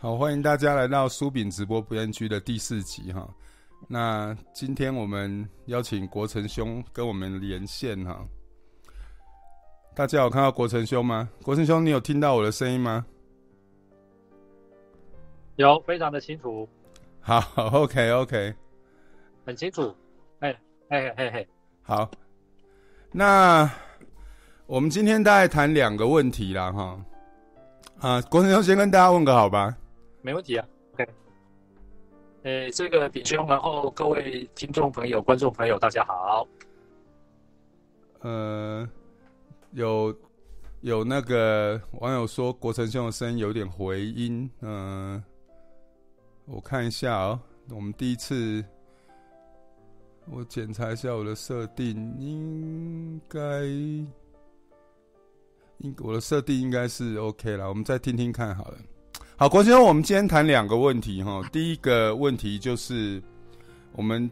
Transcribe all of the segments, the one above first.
好，欢迎大家来到苏炳直播不烟居的第四集哈。那今天我们邀请国成兄跟我们连线哈。大家有看到国成兄吗？国成兄，你有听到我的声音吗？有，非常的清楚。好，OK OK，很清楚。哎哎嘿嘿，好。那我们今天大概谈两个问题啦哈。啊，国成兄先跟大家问个好吧。没问题啊，OK。诶，这个比兄，然后各位听众朋友、观众朋友，大家好。呃，有有那个网友说国成兄的声音有点回音，嗯、呃，我看一下哦。我们第一次，我检查一下我的设定，应该，应我的设定应该是 OK 了。我们再听听看好了。好，国成兄，我们今天谈两个问题哈。第一个问题就是，我们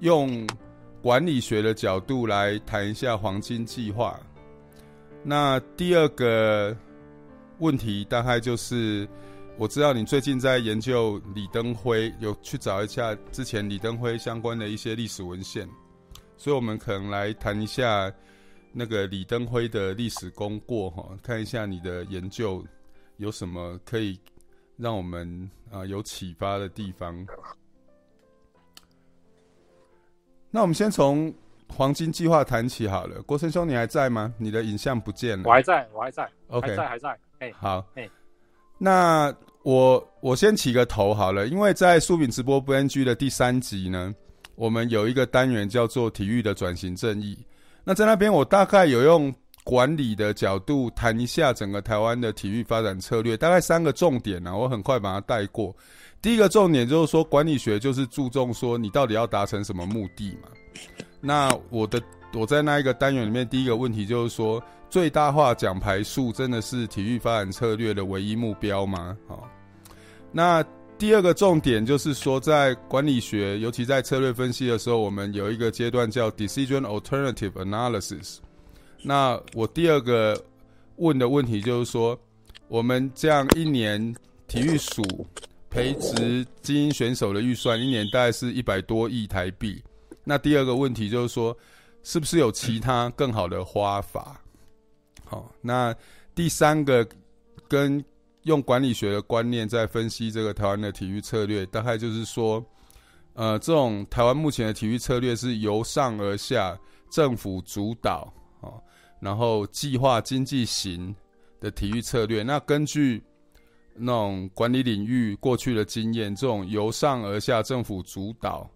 用管理学的角度来谈一下黄金计划。那第二个问题大概就是，我知道你最近在研究李登辉，有去找一下之前李登辉相关的一些历史文献，所以我们可能来谈一下那个李登辉的历史功过哈，看一下你的研究有什么可以。让我们啊、呃、有启发的地方。那我们先从黄金计划谈起好了。国成兄，你还在吗？你的影像不见了。我还在，我还在。OK，还在，还在。哎，好。哎，那我我先起个头好了，因为在苏炳直播 BNG 的第三集呢，我们有一个单元叫做体育的转型正义。那在那边，我大概有用。管理的角度谈一下整个台湾的体育发展策略，大概三个重点呢、我很快把它带过。第一个重点就是说，管理学就是注重说你到底要达成什么目的嘛。那我的我在那一个单元里面，第一个问题就是说，最大化奖牌数真的是体育发展策略的唯一目标吗？好，那第二个重点就是说，在管理学，尤其在策略分析的时候，我们有一个阶段叫 Decision Alternative Analysis。那我第二个问的问题就是说，我们这样一年体育署培植精英选手的预算，一年大概是一百多亿台币。那第二个问题就是说，是不是有其他更好的花法？好，那第三个跟用管理学的观念在分析这个台湾的体育策略，大概就是说，呃，这种台湾目前的体育策略是由上而下，政府主导。然后计划经济型的体育策略，那根据那种管理领域过去的经验，这种由上而下政府主导，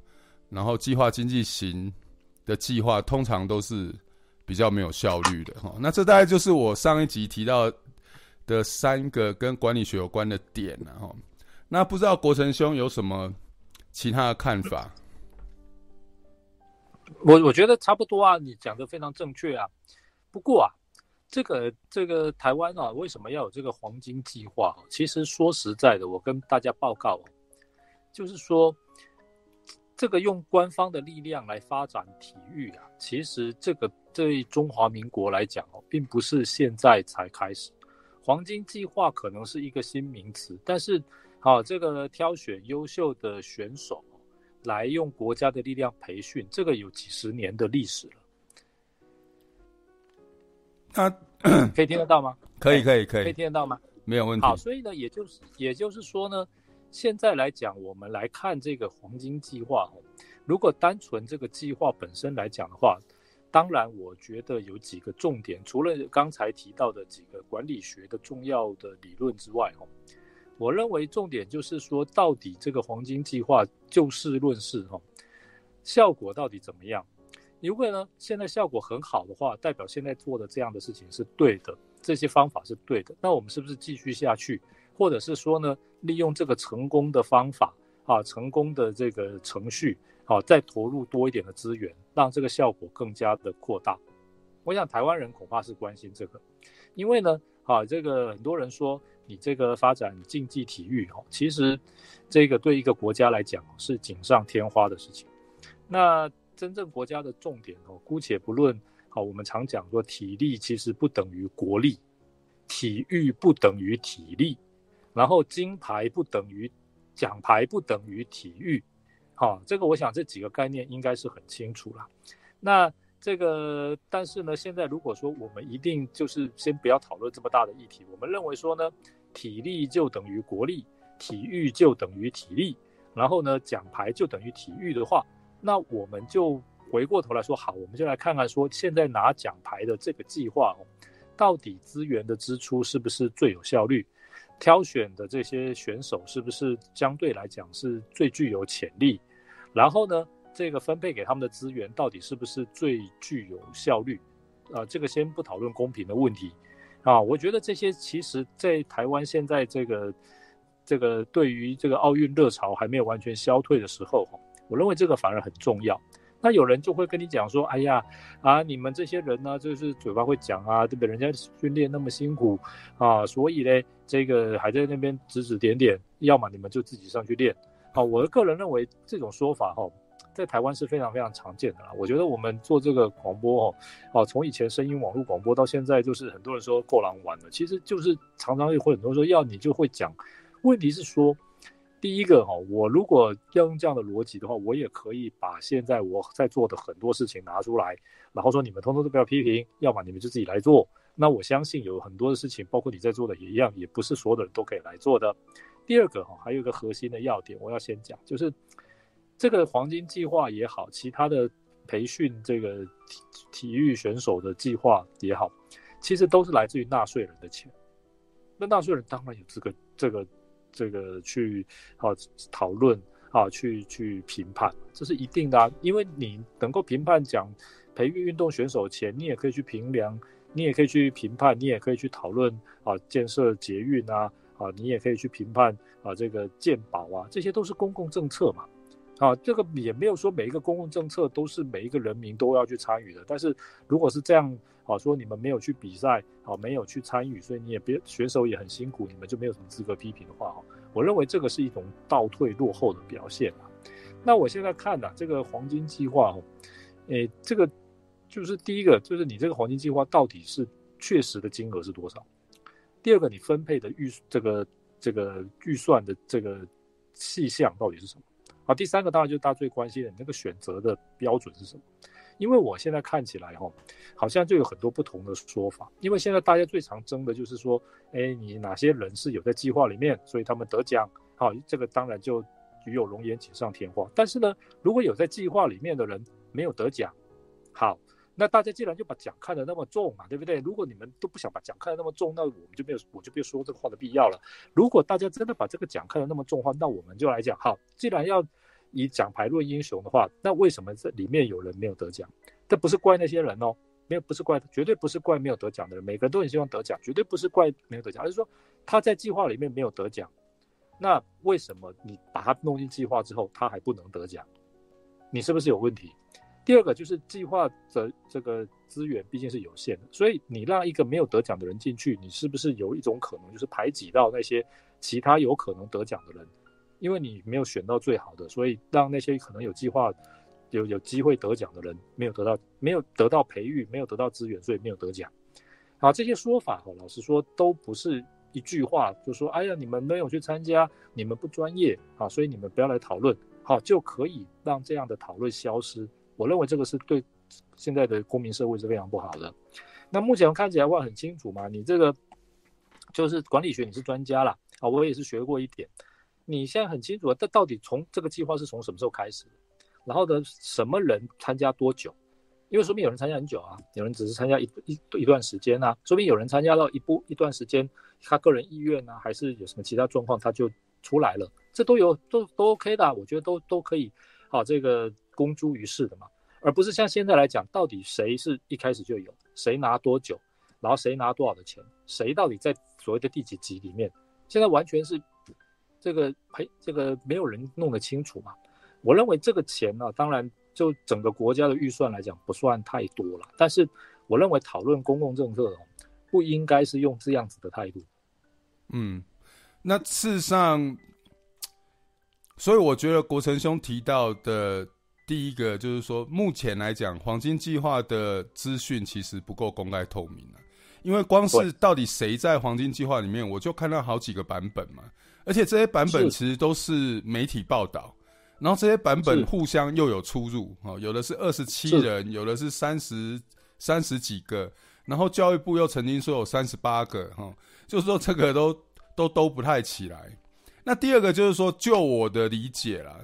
然后计划经济型的计划，通常都是比较没有效率的哈。那这大概就是我上一集提到的三个跟管理学有关的点然后，那不知道国成兄有什么其他的看法？我我觉得差不多啊，你讲的非常正确啊。不过啊，这个这个台湾啊，为什么要有这个黄金计划？其实说实在的，我跟大家报告，就是说，这个用官方的力量来发展体育啊，其实这个对中华民国来讲哦，并不是现在才开始。黄金计划可能是一个新名词，但是啊，这个挑选优秀的选手来用国家的力量培训，这个有几十年的历史了。他可以听得到吗？可以，可以，可以，可以听得到吗？没有问题。好，所以呢，也就是，也就是说呢，现在来讲，我们来看这个黄金计划，如果单纯这个计划本身来讲的话，当然，我觉得有几个重点，除了刚才提到的几个管理学的重要的理论之外，哈，我认为重点就是说，到底这个黄金计划就事论事，哈，效果到底怎么样？如果呢，现在效果很好的话，代表现在做的这样的事情是对的，这些方法是对的。那我们是不是继续下去，或者是说呢，利用这个成功的方法啊，成功的这个程序啊，再投入多一点的资源，让这个效果更加的扩大？我想台湾人恐怕是关心这个，因为呢，啊，这个很多人说你这个发展竞技体育哈，其实这个对一个国家来讲是锦上添花的事情。那真正国家的重点哦，姑且不论，好，我们常讲说体力其实不等于国力，体育不等于体力，然后金牌不等于奖牌不等于体育，好，这个我想这几个概念应该是很清楚了。那这个，但是呢，现在如果说我们一定就是先不要讨论这么大的议题，我们认为说呢，体力就等于国力，体育就等于体力，然后呢，奖牌就等于体育的话，那我们就回过头来说，好，我们就来看看说，现在拿奖牌的这个计划哦，到底资源的支出是不是最有效率？挑选的这些选手是不是相对来讲是最具有潜力？然后呢，这个分配给他们的资源到底是不是最具有效率？啊、这个先不讨论公平的问题啊。我觉得这些其实，在台湾现在这个这个对于这个奥运热潮还没有完全消退的时候，我认为这个反而很重要。那有人就会跟你讲说：“哎呀，啊，你们这些人呢，就是嘴巴会讲啊，对不对？人家训练那么辛苦啊，所以呢，这个还在那边指指点点，要么你们就自己上去练。”啊，我的个人认为这种说法哈，在台湾是非常非常常见的啦。我觉得我们做这个广播哦，啊，从以前声音网络广播到现在，就是很多人说够狼玩了，其实就是常常会很多人说要你就会讲，问题是说。第一个哈，我如果要用这样的逻辑的话，我也可以把现在我在做的很多事情拿出来，然后说你们通通都不要批评，要么你们就自己来做。那我相信有很多的事情，包括你在做的也一样，也不是所有的人都可以来做的。第二个哈，还有一个核心的要点，我要先讲，就是这个黄金计划也好，其他的培训这个体体育选手的计划也好，其实都是来自于纳税人的钱。那纳税人当然有这个这个。这个去啊讨论啊去去评判，这是一定的啊，因为你能够评判讲培育运动选手前，你也可以去评量，你也可以去评判，你也可以去讨论啊建设捷运啊啊，你也可以去评判啊这个健保啊，这些都是公共政策嘛。啊，这个也没有说每一个公共政策都是每一个人民都要去参与的。但是如果是这样，啊，说你们没有去比赛，啊，没有去参与，所以你也别选手也很辛苦，你们就没有什么资格批评的话，哈，我认为这个是一种倒退落后的表现啊。那我现在看呐，这个黄金计划，诶，这个就是第一个，就是你这个黄金计划到底是确实的金额是多少？第二个，你分配的预这个这个预算的这个细项到底是什么？好，第三个当然就是大家最关心的，你那个选择的标准是什么？因为我现在看起来哈，好像就有很多不同的说法。因为现在大家最常争的就是说，哎，你哪些人是有在计划里面，所以他们得奖。好，这个当然就鱼有龙颜，锦上添花。但是呢，如果有在计划里面的人没有得奖，好。那大家既然就把奖看得那么重嘛，对不对？如果你们都不想把奖看得那么重，那我们就没有，我就没有说这个话的必要了。如果大家真的把这个奖看得那么重的话，那我们就来讲，好，既然要以奖牌论英雄的话，那为什么这里面有人没有得奖？这不是怪那些人哦，没有，不是怪，绝对不是怪没有得奖的人，每个人都很希望得奖，绝对不是怪没有得奖，而是说他在计划里面没有得奖，那为什么你把他弄进计划之后，他还不能得奖？你是不是有问题？第二个就是计划的这个资源毕竟是有限的，所以你让一个没有得奖的人进去，你是不是有一种可能就是排挤到那些其他有可能得奖的人？因为你没有选到最好的，所以让那些可能有计划、有有机会得奖的人没有得到，没有得到培育，没有得到资源，所以没有得奖。好，这些说法哈，老实说都不是一句话，就说哎呀，你们没有去参加，你们不专业啊，所以你们不要来讨论，好就可以让这样的讨论消失。我认为这个是对现在的公民社会是非常不好的。那目前看起来话很清楚嘛，你这个就是管理学，你是专家啦，啊，我也是学过一点。你现在很清楚，这到底从这个计划是从什么时候开始？然后呢，什么人参加多久？因为说明有人参加很久啊，有人只是参加一一一段时间啊，说明有人参加到一步一段时间，他个人意愿啊，还是有什么其他状况，他就出来了，这都有都都 OK 的，我觉得都都可以。好，这个。公诸于世的嘛，而不是像现在来讲，到底谁是一开始就有，谁拿多久，然后谁拿多少的钱，谁到底在所谓的第几级里面，现在完全是这个呸，这个没有人弄得清楚嘛。我认为这个钱呢、当然就整个国家的预算来讲不算太多了，但是我认为讨论公共政策不应该是用这样子的态度。嗯，那事实上，所以我觉得国成兄提到的。第一个就是说，目前来讲，黄金计划的资讯其实不够公开透明了，因为光是到底谁在黄金计划里面，我就看到好几个版本嘛，而且这些版本其实都是媒体报道，然后这些版本互相又有出入哦，有的是二十七人，有的是三十三十几个，然后教育部又曾经说有三十八个哈，就是说这个都都都不太起来。那第二个就是说，就我的理解啦，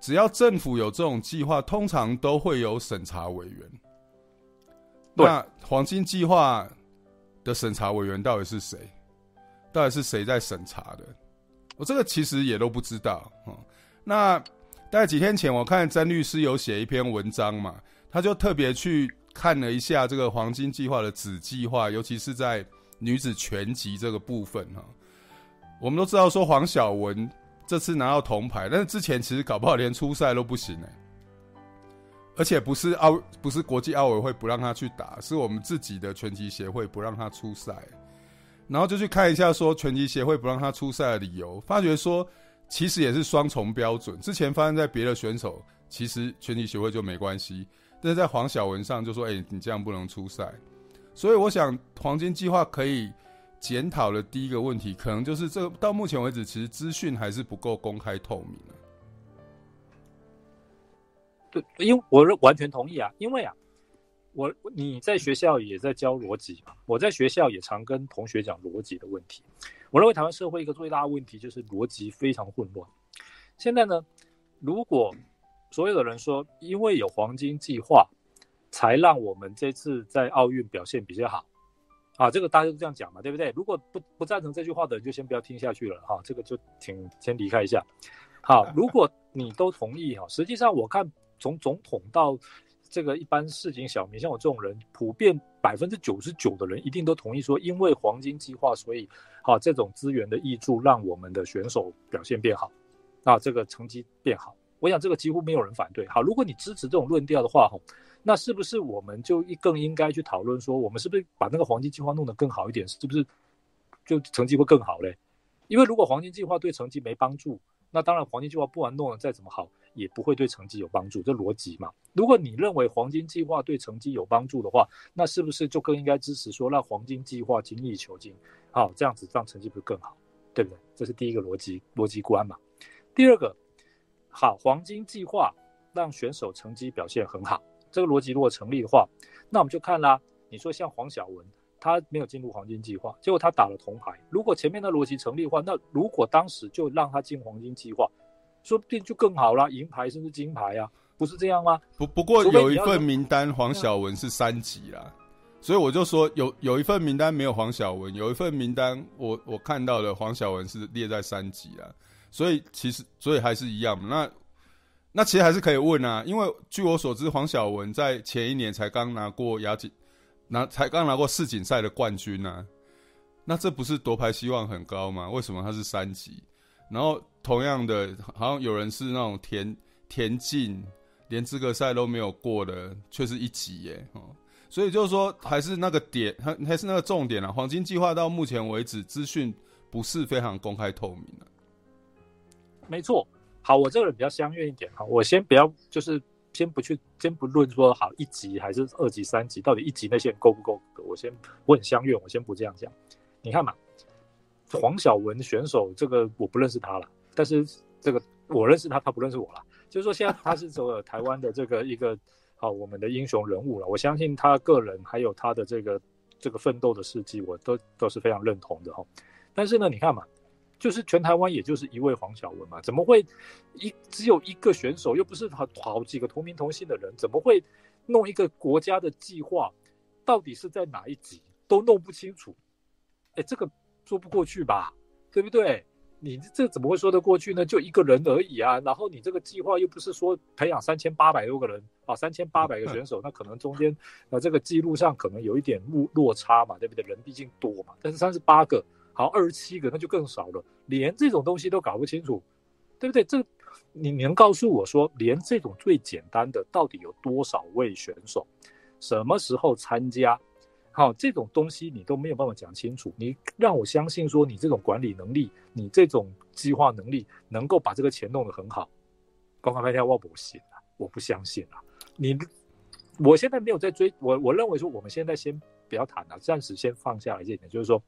只要政府有这种计划，通常都会有审查委员。那黄金计划的审查委员到底是谁？到底是谁在审查的？我这个其实也都不知道。那大概几天前，我看詹律师有写一篇文章嘛，他就特别去看了一下这个黄金计划的子计划，尤其是在女子拳击这个部分哈。我们都知道说黄晓雯这次拿到铜牌，但是之前其实搞不好连初赛都不行哎，而且不是奥不是国际奥委会不让他去打，是我们自己的拳击协会不让他出赛，然后就去看一下说拳击协会不让他出赛的理由，发觉说其实也是双重标准。之前发生在别的选手，其实拳击协会就没关系，但是在黄晓雯上就说，哎，你这样不能出赛。所以我想黄金计划可以。检讨的第一个问题，可能就是这到目前为止，其实资讯还是不够公开透明的。对，因为我完全同意啊，因为啊，我你在学校也在教逻辑嘛，我在学校也常跟同学讲逻辑的问题。我认为台湾社会一个最大的问题就是逻辑非常混乱。现在呢，如果所有的人说，因为有黄金计划，才让我们这次在奥运表现比较好。啊，这个大家都这样讲嘛，对不对？如果不不赞成这句话的人，就先不要听下去了哈。这个就请先离开一下。好，如果你都同意哈，实际上我看从总统到这个一般市井小民，像我这种人，普遍百分之九十九的人一定都同意说，因为黄金计划，所以好这种资源的挹注，让我们的选手表现变好，啊，这个成绩变好。我想这个几乎没有人反对。好，如果你支持这种论调的话，哈。那是不是我们就更应该去讨论说，我们是不是把那个黄金计划弄得更好一点？是不是就成绩会更好嘞？因为如果黄金计划对成绩没帮助，那当然黄金计划不管弄得再怎么好，也不会对成绩有帮助，这逻辑嘛。如果你认为黄金计划对成绩有帮助的话，那是不是就更应该支持说，让黄金计划精益求精？好，这样子让成绩不是更好，对不对？这是第一个逻辑逻辑观嘛。第二个，好，黄金计划让选手成绩表现很好。这个逻辑如果成立的话，那我们就看啦。你说像黄晓文，他没有进入黄金计划，结果他打了铜牌。如果前面的逻辑成立的话，那如果当时就让她进黄金计划，说不定就更好啦，银牌甚至金牌啊，不是这样吗？不不过有一份名单，黄晓文是三级啦，所以我就说有有一份名单没有黄晓文，有一份名单我我看到的黄晓文是列在三级啦，所以其实所以还是一样那。那其实还是可以问啊，因为据我所知，黄晓雯在前一年才刚拿过亚锦，拿才刚拿过世锦赛的冠军呢、啊。那这不是夺牌希望很高吗？为什么他是三级？然后同样的，好像有人是那种田田径连资格赛都没有过的，却是一级耶。哦，所以就是说，还是那个点，还还是那个重点啊。黄金计划到目前为止资讯不是非常公开透明的。没错。好，我这个人比较相愿一点哈，我先不要，就是先不去，先不论说好一级还是二级、三级，到底一级那些人够不够格？我先我很相愿，我先不这样讲。你看嘛，黄晓雯选手这个我不认识他了，但是这个我认识他，他不认识我了。就是说现在他是走了台湾的这个一个好我们的英雄人物了，我相信他个人还有他的这个这个奋斗的事迹，我都都是非常认同的哈。但是呢，你看嘛。就是全台湾也就是一位黄晓雯嘛，怎么会一只有一个选手，又不是好好几个同名同姓的人，怎么会弄一个国家的计划？到底是在哪一级都弄不清楚？哎，这个说不过去吧，对不对？你这怎么会说得过去呢？就一个人而已啊，然后你这个计划又不是说培养三千八百多个人啊，三千八百个选手，那可能中间啊这个记录上可能有一点落落差嘛，对不对？人毕竟多嘛，但是三十八个。好，二十七个那就更少了，连这种东西都搞不清楚，对不对？这你你能告诉我说，连这种最简单的到底有多少位选手，什么时候参加？好，这种东西你都没有办法讲清楚，你让我相信说你这种管理能力，你这种计划能力，能够把这个钱弄得很好，公开拍条我不信啊，我不相信啊。你，我现在没有在追，我我认为说我们现在先。不要谈了，暂时先放下来这一点，就是说，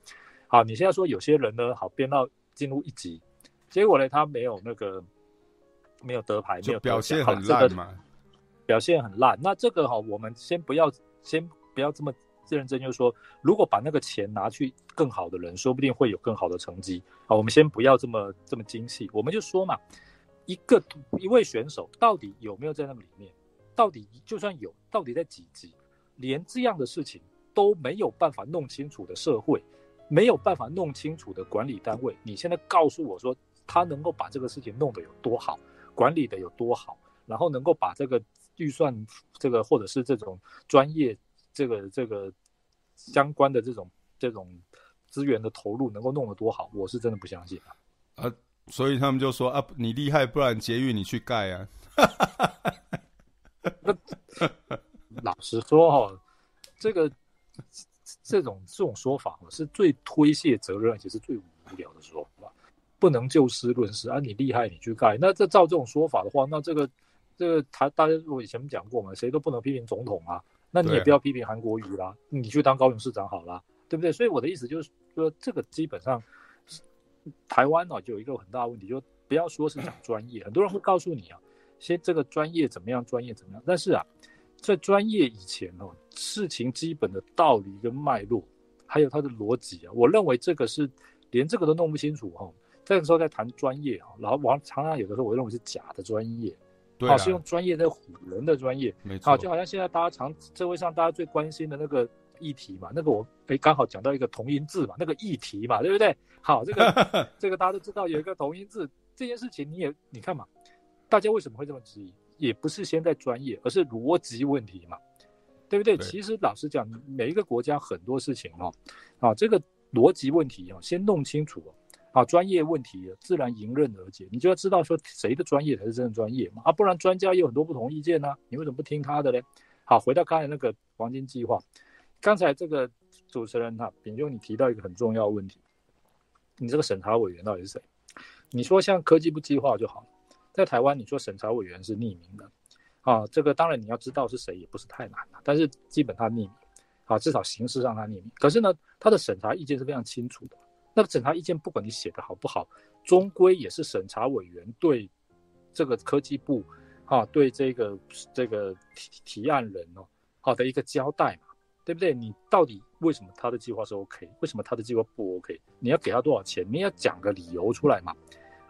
好，你现在说有些人呢，好编到进入一级，结果呢，他没有那个没有得牌，没有表现很烂嘛，这个，表现很烂。那这个哈，我们先不要先不要这么认真，就是说，如果把那个钱拿去更好的人，说不定会有更好的成绩。好，我们先不要这么这么精细，我们就说嘛，一个一位选手到底有没有在那么里面？到底就算有，到底在几级？连这样的事情都没有办法弄清楚的社会，没有办法弄清楚的管理单位，你现在告诉我说他能够把这个事情弄得有多好，管理的有多好，然后能够把这个预算这个或者是这种专业这个这个相关的这种这种资源的投入能够弄得多好，我是真的不相信啊。啊，所以他们就说啊，你厉害，不然捷运你去盖啊。那老实说哈，这个这种这种说法是最推卸责任，而且是最无聊的说法。不能就事论事啊，你厉害你去盖。那这照这种说法的话，那这个这个他大家我以前讲过嘛，谁都不能批评总统啊。那你也不要批评韩国瑜啦，你去当高雄市长好啦，对不对？所以我的意思就是说，这个基本上台湾呢就有一个很大的问题，就不要说是讲专业，很多人会告诉你啊。先这个专业怎么样？专业怎么样？但是啊，在专业以前哦，事情基本的道理跟脉络，还有它的逻辑啊，我认为这个是连这个都弄不清楚哈。这个时候在谈专业哈，然后往常常有的时候我认为是假的专业，对啊，是用专业在唬人的专业，没错。好，就好像现在大家常社会上大家最关心的那个议题嘛，那个我诶刚好讲到一个同音字嘛，那个议题嘛，对不对？好，这个 这个大家都知道有一个同音字这件事情，你也你看嘛。大家为什么会这么质疑？也不是现在专业，而是逻辑问题嘛，对不对？对。其实老实讲，每一个国家很多事情哦，啊，这个逻辑问题啊，先弄清楚啊，专业问题自然迎刃而解。你就要知道说谁的专业才是真的专业嘛，啊，不然专家也有很多不同意见呢，你为什么不听他的嘞？好，回到刚才那个黄金计划，刚才这个主持人哈，秉兄你提到一个很重要的问题，你这个审查委员到底是谁？你说像科技部计划就好。在台湾，你说审查委员是匿名的，啊，这个当然你要知道是谁也不是太难了，但是基本他匿名，啊，至少形式上他匿名。可是呢，他的审查意见是非常清楚的。那个审查意见不管你写的好不好，终归也是审查委员对这个科技部，啊，对这个这个提提案人哦，好的一个交代嘛，对不对？你到底为什么他的计划是 OK，为什么他的计划不 OK？你要给他多少钱？你要讲个理由出来嘛，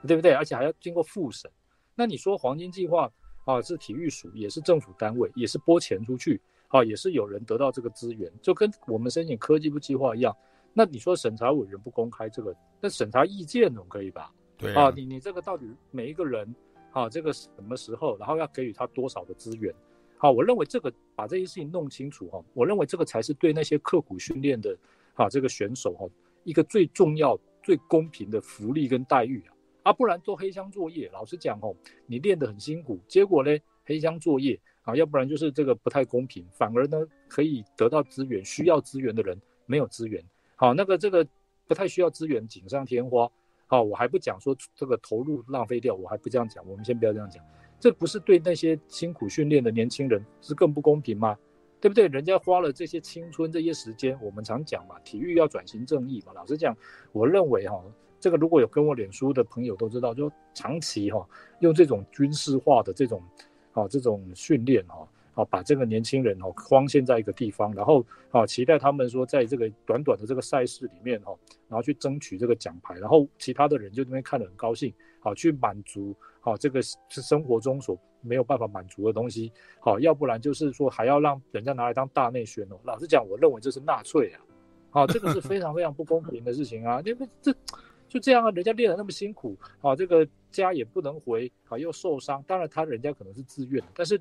对不对？而且还要经过复审。那你说黄金计划啊，是体育署，也是政府单位，也是拨钱出去啊，也是有人得到这个资源，就跟我们申请科技部计划一样。那你说审查委员不公开这个，那审查意见总可以吧？对啊，啊，你你这个到底每一个人啊，这个什么时候，然后要给予他多少的资源？好，我认为这个把这些事情弄清楚哈，我认为这个才是对那些刻苦训练的啊这个选手哈一个最重要、最公平的福利跟待遇啊。啊，不然做黑箱作业，老实讲哦，你练得很辛苦，结果呢，黑箱作业啊，要不然就是这个不太公平，反而呢可以得到资源，需要资源的人没有资源，好，那个这个不太需要资源锦上添花，好，我还不讲说这个投入浪费掉，我还不这样讲，我们先不要这样讲，这不是对那些辛苦训练的年轻人是更不公平吗？对不对？人家花了这些青春这些时间，我们常讲嘛，体育要转型正义嘛，老实讲，我认为哈。这个如果有跟我脸书的朋友都知道，就长期哈、用这种军事化的这种啊这种训练哈啊把这个年轻人哦框限在一个地方，然后啊期待他们说在这个短短的这个赛事里面哈，然后去争取这个奖牌，然后其他的人就那边看得很高兴，好去满足好这个是生活中所没有办法满足的东西，好要不然就是说还要让人家拿来当大内宣哦。老实讲，我认为这是纳粹啊，好这个是非常非常不公平的事情啊，因为这。就这样啊，人家练得那么辛苦啊，这个家也不能回啊，又受伤。当然，他人家可能是自愿的，但是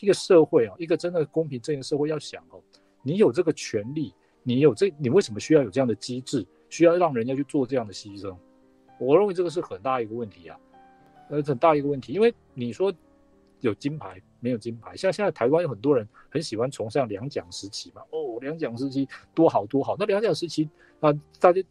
一个社会啊，一个真的公平正义社会要想哦，你有这个权利，你有这，你为什么需要有这样的机制，需要让人家去做这样的牺牲？我认为这个是很大一个问题啊，呃，很大一个问题，因为你说有金牌没有金牌，像现在台湾有很多人很喜欢崇尚两蒋时期嘛，哦，两蒋时期多好多好，那两蒋时期啊，大家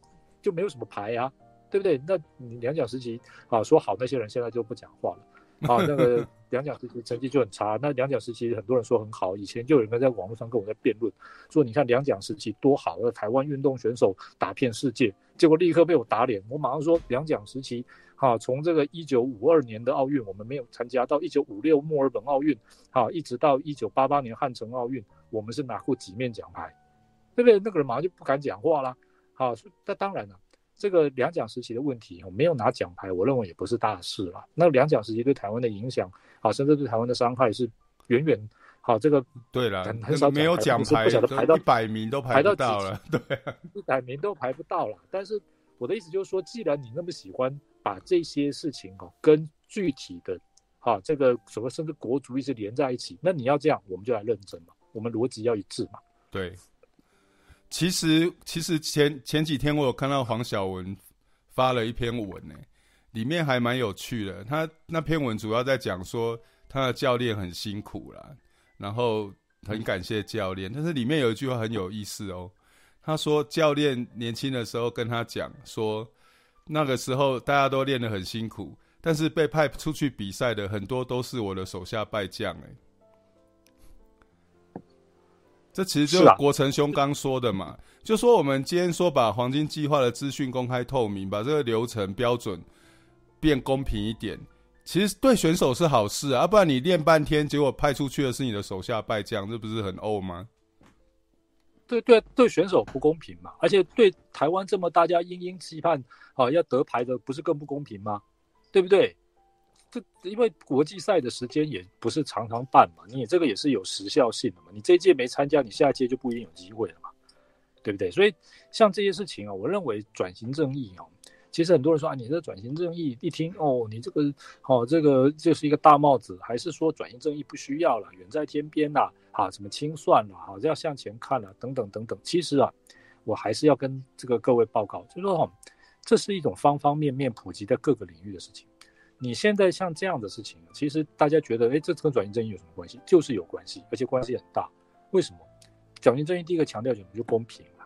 就没有什么牌啊。对不对？那你两蒋时期啊，说好那些人现在就不讲话了。啊，那个 两蒋时期成绩就很差。那两蒋时期很多人说很好，以前就有人在网络上跟我在辩论，说你看两蒋时期多好，那台湾运动选手打遍世界，结果立刻被我打脸。我马上说两蒋时期，哈，从这个一九五二年的奥运我们没有参加，到一九五六墨尔本奥运，哈，一直到一九八八年汉城奥运，我们是拿过几面奖牌，对不对？那个人马上就不敢讲话了。好，那当然了。这个两蒋时期的问题，没有拿奖牌，我认为也不是大事了。那两蒋时期对台湾的影响，啊，甚至对台湾的伤害是远远，好，这个对了，很少没有奖牌，不晓得排到一百名都排不到了，对，一百名都排不到了。但是我的意思就是说，既然你那么喜欢把这些事情哦跟具体的，啊，这个什么甚至国族一直连在一起，那你要这样，我们就来认真嘛，我们逻辑要一致嘛，对。其实，其实前前几天我有看到黄晓文发了一篇文呢，里面还蛮有趣的。他那篇文主要在讲说他的教练很辛苦啦，然后很感谢教练。但是里面有一句话很有意思哦，他说教练年轻的时候跟他讲说，那个时候大家都练得很辛苦，但是被派出去比赛的很多都是我的手下败将哎。这其实就是国成兄刚说的嘛，就说我们今天说把黄金计划的资讯公开透明，把这个流程标准变公平一点，其实对选手是好事啊，不然你练半天，结果派出去的是你的手下败将，这不是很欧吗？对对对，选手不公平嘛，而且对台湾这么大家殷殷期盼啊要得牌的，不是更不公平吗？对不对？这因为国际赛的时间也不是常常办嘛，你这个也是有时效性的嘛。你这一届没参加，你下一届就不一定有机会了嘛，对不对？所以像这些事情啊，我认为转型正义哦，其实很多人说啊，你这转型正义一听哦，你这个哦，这个就是一个大帽子，还是说转型正义不需要了，远在天边呐，啊，什么清算了，好，要向前看了，等等等等。其实啊，我还是要跟这个各位报告，就是说哈，这是一种方方面面普及在各个领域的事情。你现在像这样的事情，其实大家觉得，哎，这跟转型正义有什么关系？就是有关系，而且关系很大。为什么？转型正义第一个强调什么？就公平嘛。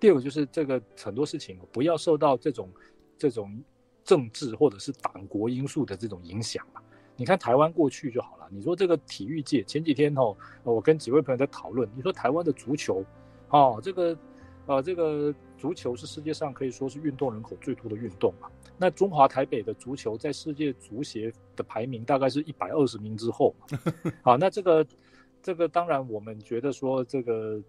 第二个就是这个很多事情不要受到这种这种政治或者是党国因素的这种影响嘛。你看台湾过去就好了。你说这个体育界前几天哦，我跟几位朋友在讨论，你说台湾的足球，哦，这个呃这个足球是世界上可以说是运动人口最多的运动嘛。那中华台北的足球在世界足协的排名大概是一百二十名之后，啊，那这个这个当然我们觉得说这个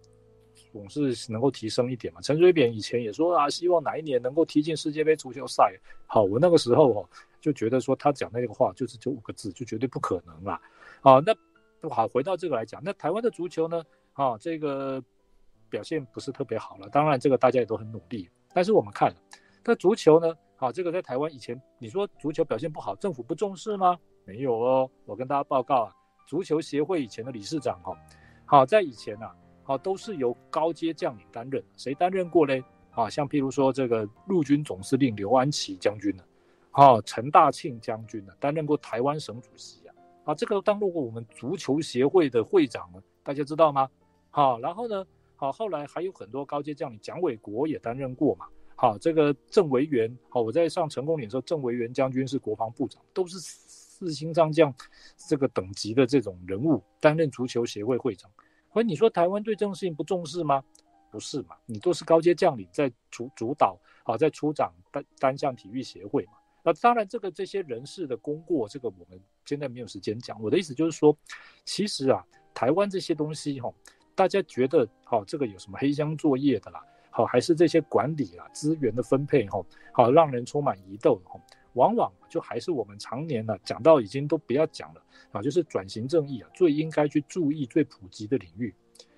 总是能够提升一点嘛。陈水扁以前也说啊，希望哪一年能够踢进世界杯足球赛。好，我那个时候哦就觉得说他讲那个话就是就五个字，就绝对不可能啦。啊，那好，回到这个来讲，那台湾的足球呢？啊，这个表现不是特别好了。当然这个大家也都很努力，但是我们看，那足球呢？好，这个在台湾以前，你说足球表现不好，政府不重视吗？没有哦，我跟大家报告啊，足球协会以前的理事长哈，好，在以前呐，好都是由高阶将领担任，谁担任过嘞？啊，像譬如说这个陆军总司令刘安琪将军呢，啊，陈大庆将军呢，担任过台湾省主席啊，啊，这个当过我们足球协会的会长，大家知道吗？好，然后呢，好，后来还有很多高阶将领，蒋纬国也担任过嘛。好，这个郑维元，好，我在上成功岭的时候，郑维元将军是国防部长，都是四星上将这个等级的这种人物，担任足球协会会长。所以你说台湾对这种事情不重视吗？不是嘛？你都是高阶将领在主主导，好，在出掌单单项体育协会嘛。那当然，这个这些人事的功过，这个我们现在没有时间讲。我的意思就是说，其实啊，台湾这些东西哈，大家觉得好，这个有什么黑箱作业的啦？好，还是这些管理啊，资源的分配哈，好，让人充满疑窦哈，往往就还是我们常年呢讲到已经都不要讲了啊，就是转型正义啊，最应该去注意最普及的领域。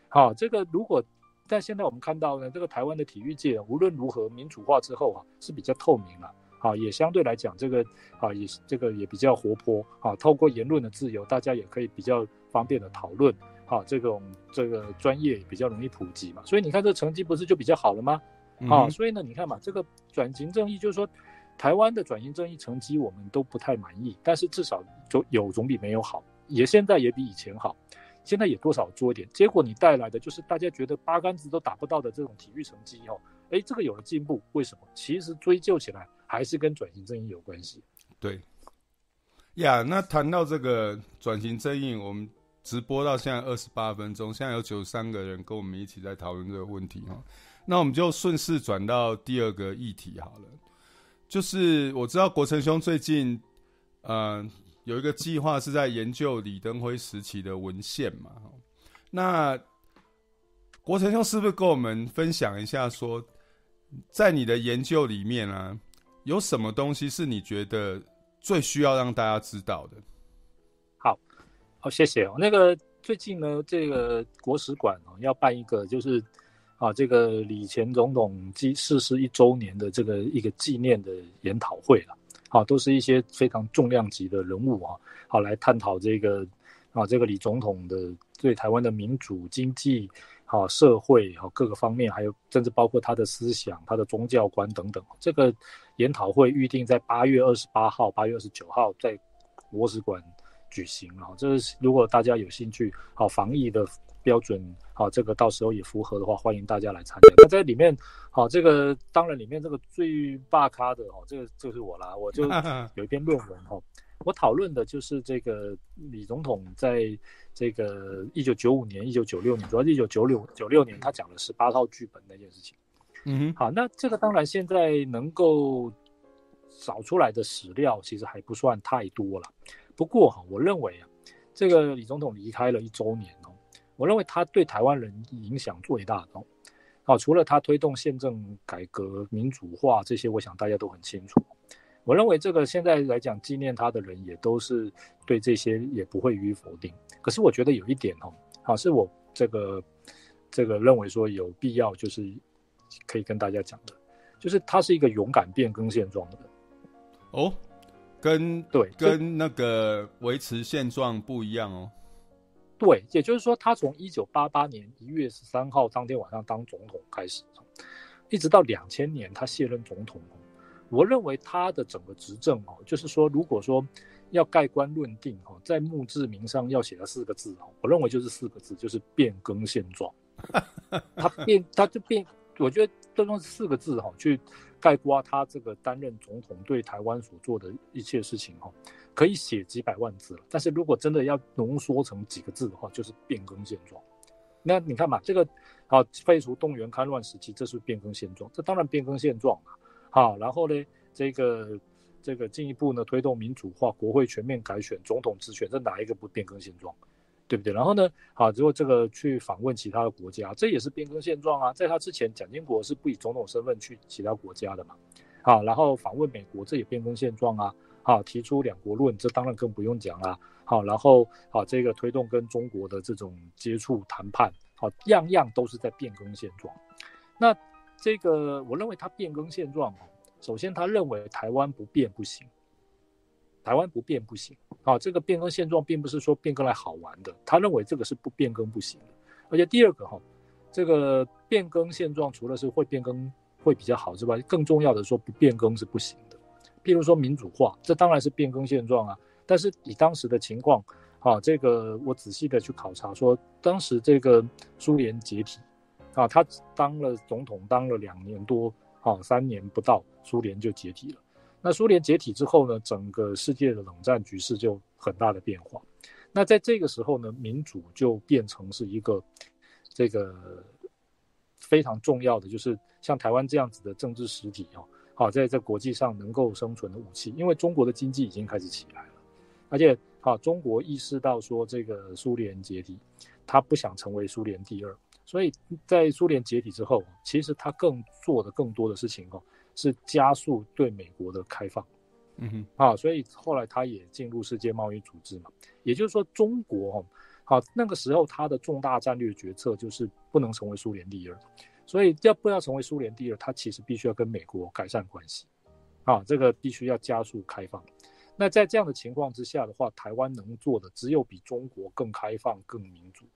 好，这个如果但现在我们看到呢，这个台湾的体育界无论如何民主化之后啊，是比较透明了，啊，也相对来讲这个啊也这个也比较活泼啊，透过言论的自由，大家也可以比较方便的讨论。好，这种这个专业比较容易普及嘛，所以你看这成绩不是就比较好了吗？嗯、啊，所以呢，你看嘛，这个转型正义就是说，台湾的转型正义成绩我们都不太满意，但是至少总有总比没有好，也现在也比以前好，现在也多少做一点。结果你带来的就是大家觉得八竿子都打不到的这种体育成绩哦，哎，这个有了进步，为什么？其实追究起来还是跟转型正义有关系。对。呀，那谈到这个转型正义，我们直播到现在二十八分钟，现在有九十三个人跟我们一起在讨论这个问题哈。那我们就顺势转到第二个议题好了，就是我知道国成兄最近，嗯、有一个计划是在研究李登辉时期的文献嘛。那国成兄是不是跟我们分享一下说，说在你的研究里面啊，有什么东西是你觉得？最需要让大家知道的。好，好，谢谢哦。那个最近呢，这个国史馆哦要办一个，就是啊，这个李前总统纪逝世一周年的这个一个纪念的研讨会了。好，都是一些非常重量级的人物啊，好来探讨这个啊，这个李总统的对台湾的民主、经济、好社会、好各个方面，还有甚至包括他的思想、他的宗教观等等，这个。研讨会预定在八月二十八号、八月二十九号在国史馆举行啊。这是如果大家有兴趣，好防疫的标准，好这个到时候也符合的话，欢迎大家来参加。那在里面，好这个当然里面这个最大咖的哦，这个就是我啦。我就 有一篇论文哈，我讨论的就是这个李总统在这个一九九五年、一九九六年，主要是一九九六九六年，他讲了十八套剧本那件事情。嗯哼，好，那这个当然现在能够找出来的史料其实还不算太多了。不过哈，我认为啊，这个李总统离开了一周年哦，我认为他对台湾人影响最大的，除了他推动宪政改革、民主化这些，我想大家都很清楚。我认为这个现在来讲纪念他的人也都是对这些也不会予以否定。可是我觉得有一点哦，好，是我这个这个认为说有必要就是。可以跟大家讲的，就是他是一个勇敢变更现状的人。哦，跟对跟那个维持现状不一样哦。对，也就是说，他从一九八八年一月十三号当天晚上当总统开始，一直到两千年他卸任总统。我认为他的整个执政哦，就是说，如果说要盖棺论定哦，在墓志铭上要写了四个字哦，我认为就是四个字，就是变更现状。他变，他就变。我觉得都用四个字哈，去概括他这个担任总统对台湾所做的一切事情哈，可以写几百万字了。但是如果真的要浓缩成几个字的话，就是变更现状。那你看嘛，这个啊，废除动员戡乱时期，这是变更现状，这当然变更现状嘛。好，然后呢，这个这个进一步呢，推动民主化，国会全面改选，总统直选，这哪一个不变更现状？对不对？然后呢？好，如果这个去访问其他的国家，这也是变更现状啊。在他之前，蒋经国是不以总统身份去其他国家的嘛。好，然后访问美国，这也变更现状啊。好，提出两国论，这当然更不用讲了。好，然后好，这个推动跟中国的这种接触谈判，好，样样都是在变更现状。那这个，我认为他变更现状，首先他认为台湾不变不行。台湾不变不行啊！这个变更现状并不是说变更来好玩的，他认为这个是不变更不行的。而且第二个哈，这个变更现状除了是会变更会比较好之外，更重要的说不变更是不行的。譬如说民主化，这当然是变更现状啊。但是以当时的情况啊，这个我仔细的去考察说，当时这个苏联解体啊，他当了总统当了两年多啊，三年不到，苏联就解体了。那苏联解体之后呢，整个世界的冷战局势就很大的变化。那在这个时候呢，民主就变成是一个这个非常重要的，就是像台湾这样子的政治实体哦，好，在在国际上能够生存的武器。因为中国的经济已经开始起来了，而且好，中国意识到说这个苏联解体，他不想成为苏联第二，所以在苏联解体之后，其实他更做的更多的事情哦。是加速对美国的开放，嗯哼，啊，所以后来他也进入世界贸易组织嘛，也就是说中国哈，好，那个时候他的重大战略决策就是不能成为苏联第二，所以要不要成为苏联第二，他其实必须要跟美国改善关系，啊，这个必须要加速开放。那在这样的情况之下的话，台湾能做的只有比中国更开放、更民主，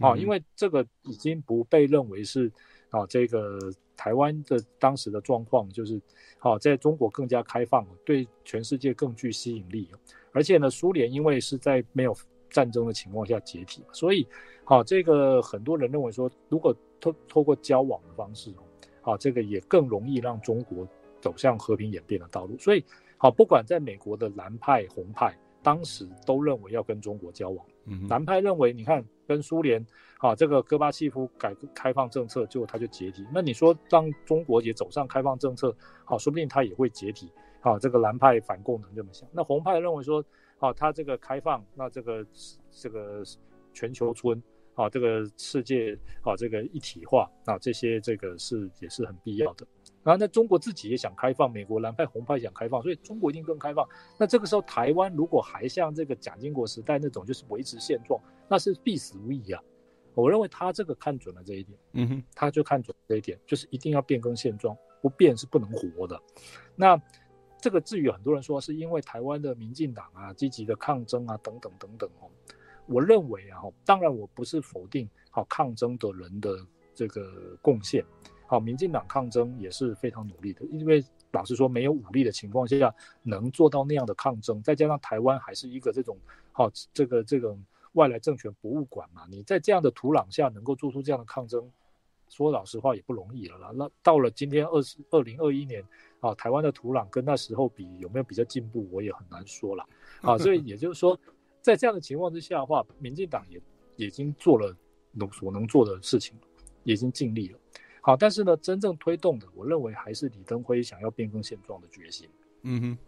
啊，因为这个已经不被认为是啊这个。台湾的当时的状况就是，好，在中国更加开放，对全世界更具吸引力。而且呢，苏联因为是在没有战争的情况下解体，所以，好，这个很多人认为说，如果透透过交往的方式，好，这个也更容易让中国走向和平演变的道路。所以，好，不管在美国的蓝派、红派，当时都认为要跟中国交往。嗯，蓝派认为，你看跟苏联，啊，这个戈巴契夫改革开放政策，结果他就解体。那你说让中国也走上开放政策，好，说不定他也会解体。好，这个蓝派反共能这么想。那红派认为说，啊，他这个开放，那这个这个全球村，啊，这个世界，啊，这个一体化，啊，这些这个是也是很必要的。然后那中国自己也想开放，美国蓝派红派想开放，所以中国一定更开放。那这个时候台湾如果还像这个蒋经国时代那种，就是维持现状，那是必死无疑啊。我认为他这个看准了这一点，嗯哼，他就看准这一点，就是一定要变更现状，不变是不能活的。那这个至于很多人说是因为台湾的民进党啊积极的抗争啊等等等等哦，我认为啊，当然我不是否定好抗争的人的这个贡献。好，民进党抗争也是非常努力的，因为老实说，没有武力的情况下，能做到那样的抗争，再加上台湾还是一个这种好这个这个外来政权博物馆嘛，你在这样的土壤下能够做出这样的抗争，说老实话也不容易了啦。那到了今天二十二零二一年啊，台湾的土壤跟那时候比有没有比较进步，我也很难说了啊。所以也就是说，在这样的情况之下的话，民进党也已经做了能所能做的事情，已经尽力了。好，但是呢，真正推动的，我认为还是李登辉想要变更现状的决心。嗯哼，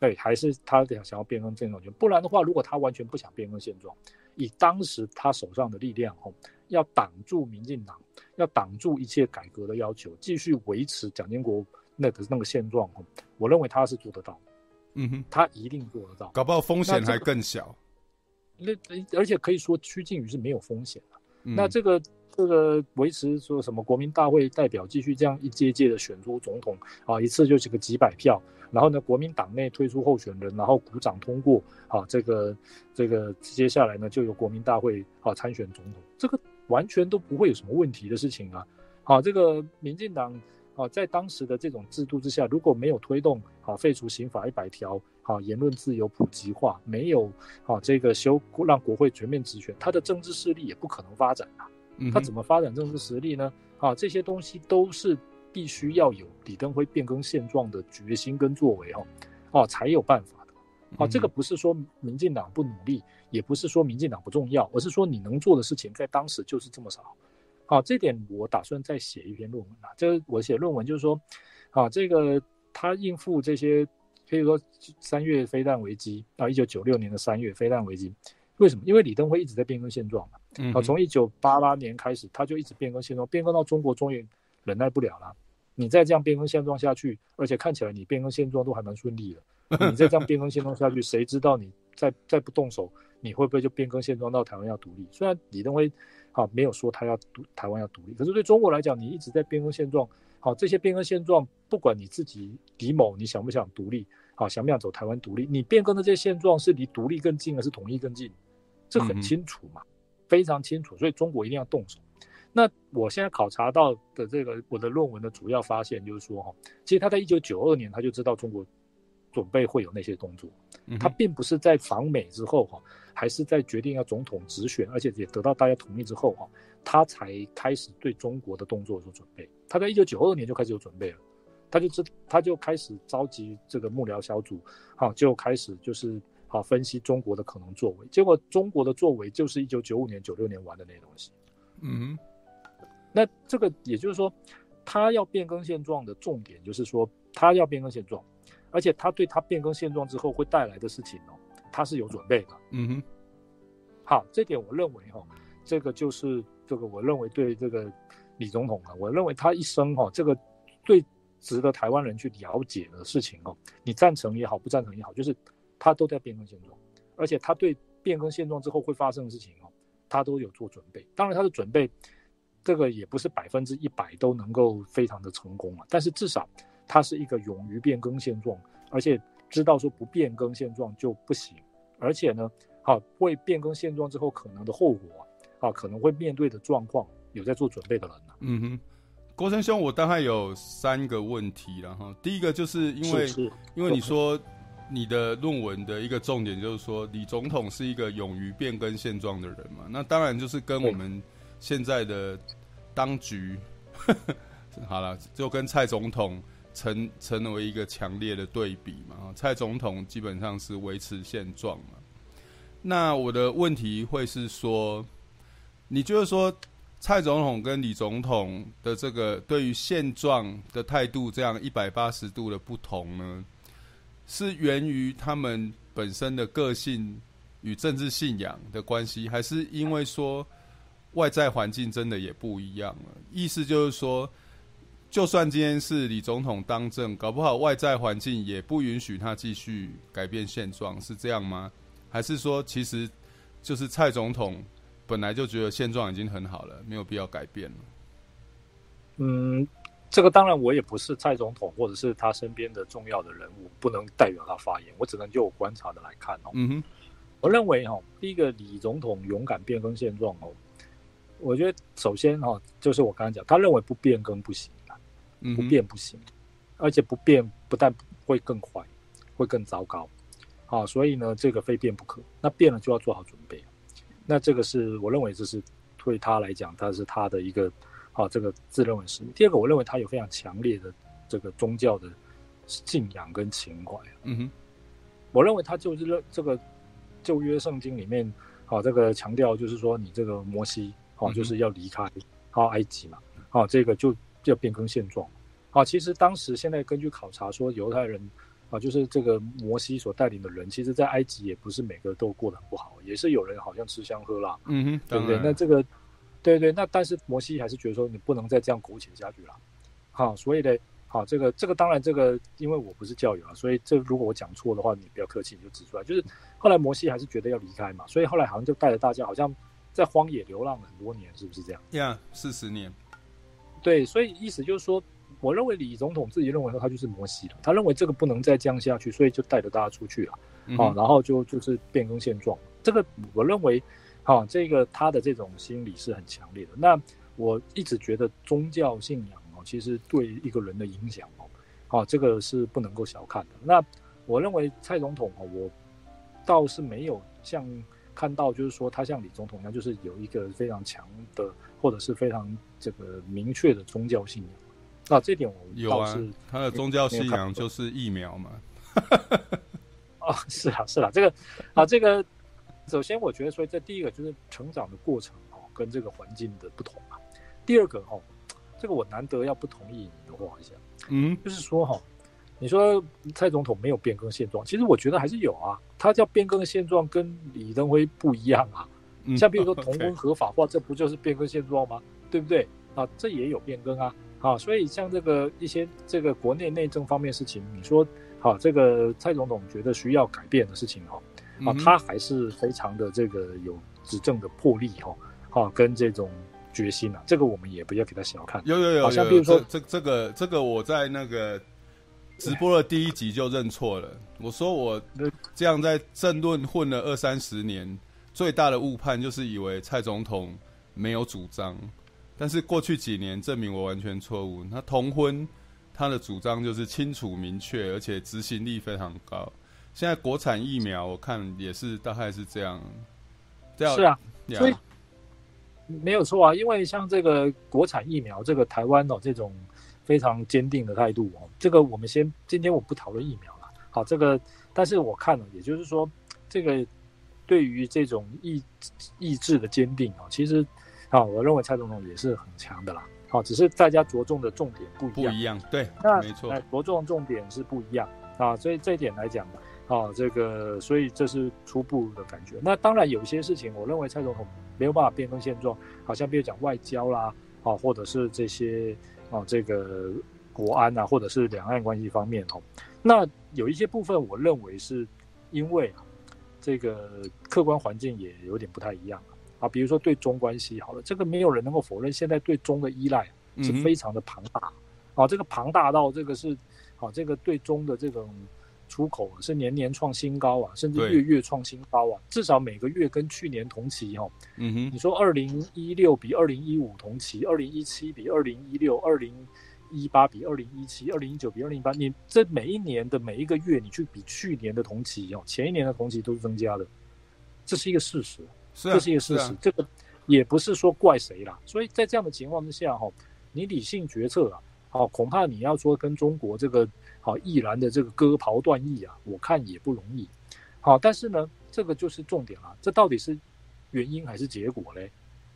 对，还是他想想要变更现状，不然的话，如果他完全不想变更现状，以当时他手上的力量，吼，要挡住民进党，要挡住一切改革的要求，继续维持蒋经国那个那个现状，吼，我认为他是做得到。嗯哼，他一定做得到，搞不好风险还更小。那、这个、而且可以说趋近于是没有风险的。嗯、那这个。这个维持说什么国民大会代表继续这样一届届的选出总统啊，一次就是个几百票，然后呢，国民党内推出候选人，然后鼓掌通过啊，这个这个接下来呢，就由国民大会啊参选总统，这个完全都不会有什么问题的事情啊。好，这个民进党啊，在当时的这种制度之下，如果没有推动啊废除刑法一百条，啊言论自由普及化，没有啊这个修让国会全面直选，他的政治势力也不可能发展啊。他怎么发展政治实力呢？啊，这些东西都是必须要有李登辉变更现状的决心跟作为哦，哦才有办法的。啊，这个不是说民进党不努力，也不是说民进党不重要，而是说你能做的事情在当时就是这么少。啊，这点我打算再写一篇论文啊。这我写论文就是说，啊，这个他应付这些，比如说三月飞弹危机啊，一九九六年的三月飞弹危机。为什么？因为李登辉一直在变更现状嘛。嗯，好，从一九八八年开始，他就一直变更现状，变更到中国终于忍耐不了了。你再这样变更现状下去，而且看起来你变更现状都还蛮顺利的。你再这样变更现状下去，谁知道你再再不动手，你会不会就变更现状到台湾要独立？虽然李登辉啊没有说他要独台湾要独立，可是对中国来讲，你一直在变更现状。好，这些变更现状，不管你自己李某你想不想独立，好，想不想走台湾独立，你变更的这些现状是离独立更近还是统一更近？这很清楚嘛，非常清楚，所以中国一定要动手。那我现在考察到的这个我的论文的主要发现就是说，哈，其实他在一九九二年他就知道中国准备会有那些动作，他并不是在访美之后，哈，还是在决定要总统直选，而且也得到大家同意之后，哈，他才开始对中国的动作做准备。他在一九九二年就开始有准备了，他就知他就开始召集这个幕僚小组，哈，就开始就是。好，分析中国的可能作为，结果中国的作为就是一九九五年、九六年玩的那些东西。嗯，那这个也就是说，他要变更现状的重点就是说，他要变更现状，而且他对他变更现状之后会带来的事情哦，他是有准备的。嗯哼，好，这点我认为哈，这个就是这个我认为对这个李总统啊，我认为他一生哈，这个最值得台湾人去了解的事情哦，你赞成也好，不赞成也好，就是。他都在变更现状，而且他对变更现状之后会发生的事情哦，他都有做准备。当然，他的准备这个也不是百分之一百都能够非常的成功啊。但是至少他是一个勇于变更现状，而且知道说不变更现状就不行。而且呢，好会变更现状之后可能的后果啊，可能会面对的状况有在做准备的人呢。嗯哼，郭生兄，我大概有三个问题然后。第一个就是因为因为你说。你的论文的一个重点就是说，李总统是一个勇于变更现状的人嘛？那当然就是跟我们现在的当局，好了，就跟蔡总统成成为一个强烈的对比嘛。蔡总统基本上是维持现状嘛。那我的问题会是说，你就是说蔡总统跟李总统的这个对于现状的态度这样一百八十度的不同呢，是源于他们本身的个性与政治信仰的关系，还是因为说外在环境真的也不一样了？意思就是说，就算今天是李总统当政，搞不好外在环境也不允许他继续改变现状，是这样吗？还是说，其实就是蔡总统本来就觉得现状已经很好了，没有必要改变了。嗯，这个当然我也不是蔡总统，或者是他身边的重要的人物，不能代表他发言。我只能就我观察的来看哦。嗯哼，我认为哈，第一个李总统勇敢变更现状哦，我觉得首先哈，就是我刚才讲，他认为不变更不行啊，不变不行，而且不变不但会更坏，会更糟糕。好，所以呢，这个非变不可。那变了就要做好准备。那这个是我认为这是对他来讲，他是他的一个好这个自认为是。第二个，我认为他有非常强烈的这个宗教的信仰跟情怀。嗯哼，我认为他就是这个旧约圣经里面，啊这个强调就是说，你这个摩西啊就是要离开啊埃及嘛。啊，这个就要变更现状。啊，其实当时现在根据考察说，犹太人。啊，就是这个摩西所带领的人，其实，在埃及也不是每个都过得很不好，也是有人好像吃香喝辣，嗯哼，对不对？那这个，对对，那但是摩西还是觉得说，你不能再这样苟且下去了，好，所以呢，好，这个这个当然这个，因为我不是教友啊，所以这如果我讲错的话，你不要客气，你就指出来。就是后来摩西还是觉得要离开嘛，所以后来好像就带着大家，好像在荒野流浪了很多年，是不是这样？呀，四十年。对，所以意思就是说。我认为李总统自己认为说他就是摩西了，他认为这个不能再这样下去，所以就带着大家出去了，嗯、啊，然后就就是变更现状。这个我认为，啊，这个他的这种心理是很强烈的。那我一直觉得宗教信仰哦，其实对一个人的影响哦，哦，这个是不能够小看的。那我认为蔡总统哦，我倒是没有像看到，就是说他像李总统一样，就是有一个非常强的或者是非常这个明确的宗教信仰。那、啊、这点我有啊，他的宗教信仰就是疫苗嘛。哦，是啊，是啊，这个啊，这个首先我觉得，所以这第一个就是成长的过程哦，跟这个环境的不同啊。第二个哦，这个我难得要不同意你的话一下，嗯，就是说哈，你说蔡总统没有变更现状，其实我觉得还是有啊。他叫变更现状，跟李登辉不一样啊。像比如说 同婚合法化，这不就是变更现状吗？对不对？啊，这也有变更啊。啊，所以像这个一些这个国内内政方面事情，你说好，这个蔡总统觉得需要改变的事情哈，啊，他还是非常的这个有执政的魄力哈，啊，跟这种决心啊，这个我们也不要给他小看。有有有，像比如说这这个这个我在那个直播的第一集就认错了，我说我这样在政论混了二三十年，最大的误判就是以为蔡总统没有主张。但是过去几年证明我完全错误。那同婚，他的主张就是清楚明确，而且执行力非常高。现在国产疫苗，我看也是大概是这样。这样是啊，所以没有错啊。因为像这个国产疫苗，这个台湾哦这种非常坚定的态度哦，这个我们先今天我不讨论疫苗了。好，这个但是我看了，也就是说，这个对于这种意意志的坚定哦，其实。啊，我认为蔡总统也是很强的啦。好，只是大家着重的重点不一样。不一样，对，那没错，那着重重点是不一样啊。所以这一点来讲，啊，这个，所以这是初步的感觉。那当然有些事情，我认为蔡总统没有办法变更现状，好像比如讲外交啦，啊，或者是这些啊，这个国安啊，或者是两岸关系方面哦。那有一些部分，我认为是因为啊这个客观环境也有点不太一样。啊，比如说对中关系好了，这个没有人能够否认，现在对中的依赖是非常的庞大，啊，这个庞大到这个是，啊，这个对中的这种出口是年年创新高啊，甚至月月创新高啊，至少每个月跟去年同期哈，嗯哼，你说二零一六比二零一五同期，二零一七比二零一六，二零一八比二零一七，二零一九比二零一八，你这每一年的每一个月，你去比去年的同期哦，前一年的同期都是增加的，这是一个事实。是啊，这是一个事实，啊，这个也不是说怪谁啦。所以在这样的情况之下，哈，你理性决策啊，好，恐怕你要说跟中国这个好毅然的这个割袍断义啊，我看也不容易。好，但是呢，这个就是重点啊，这到底是原因还是结果嘞？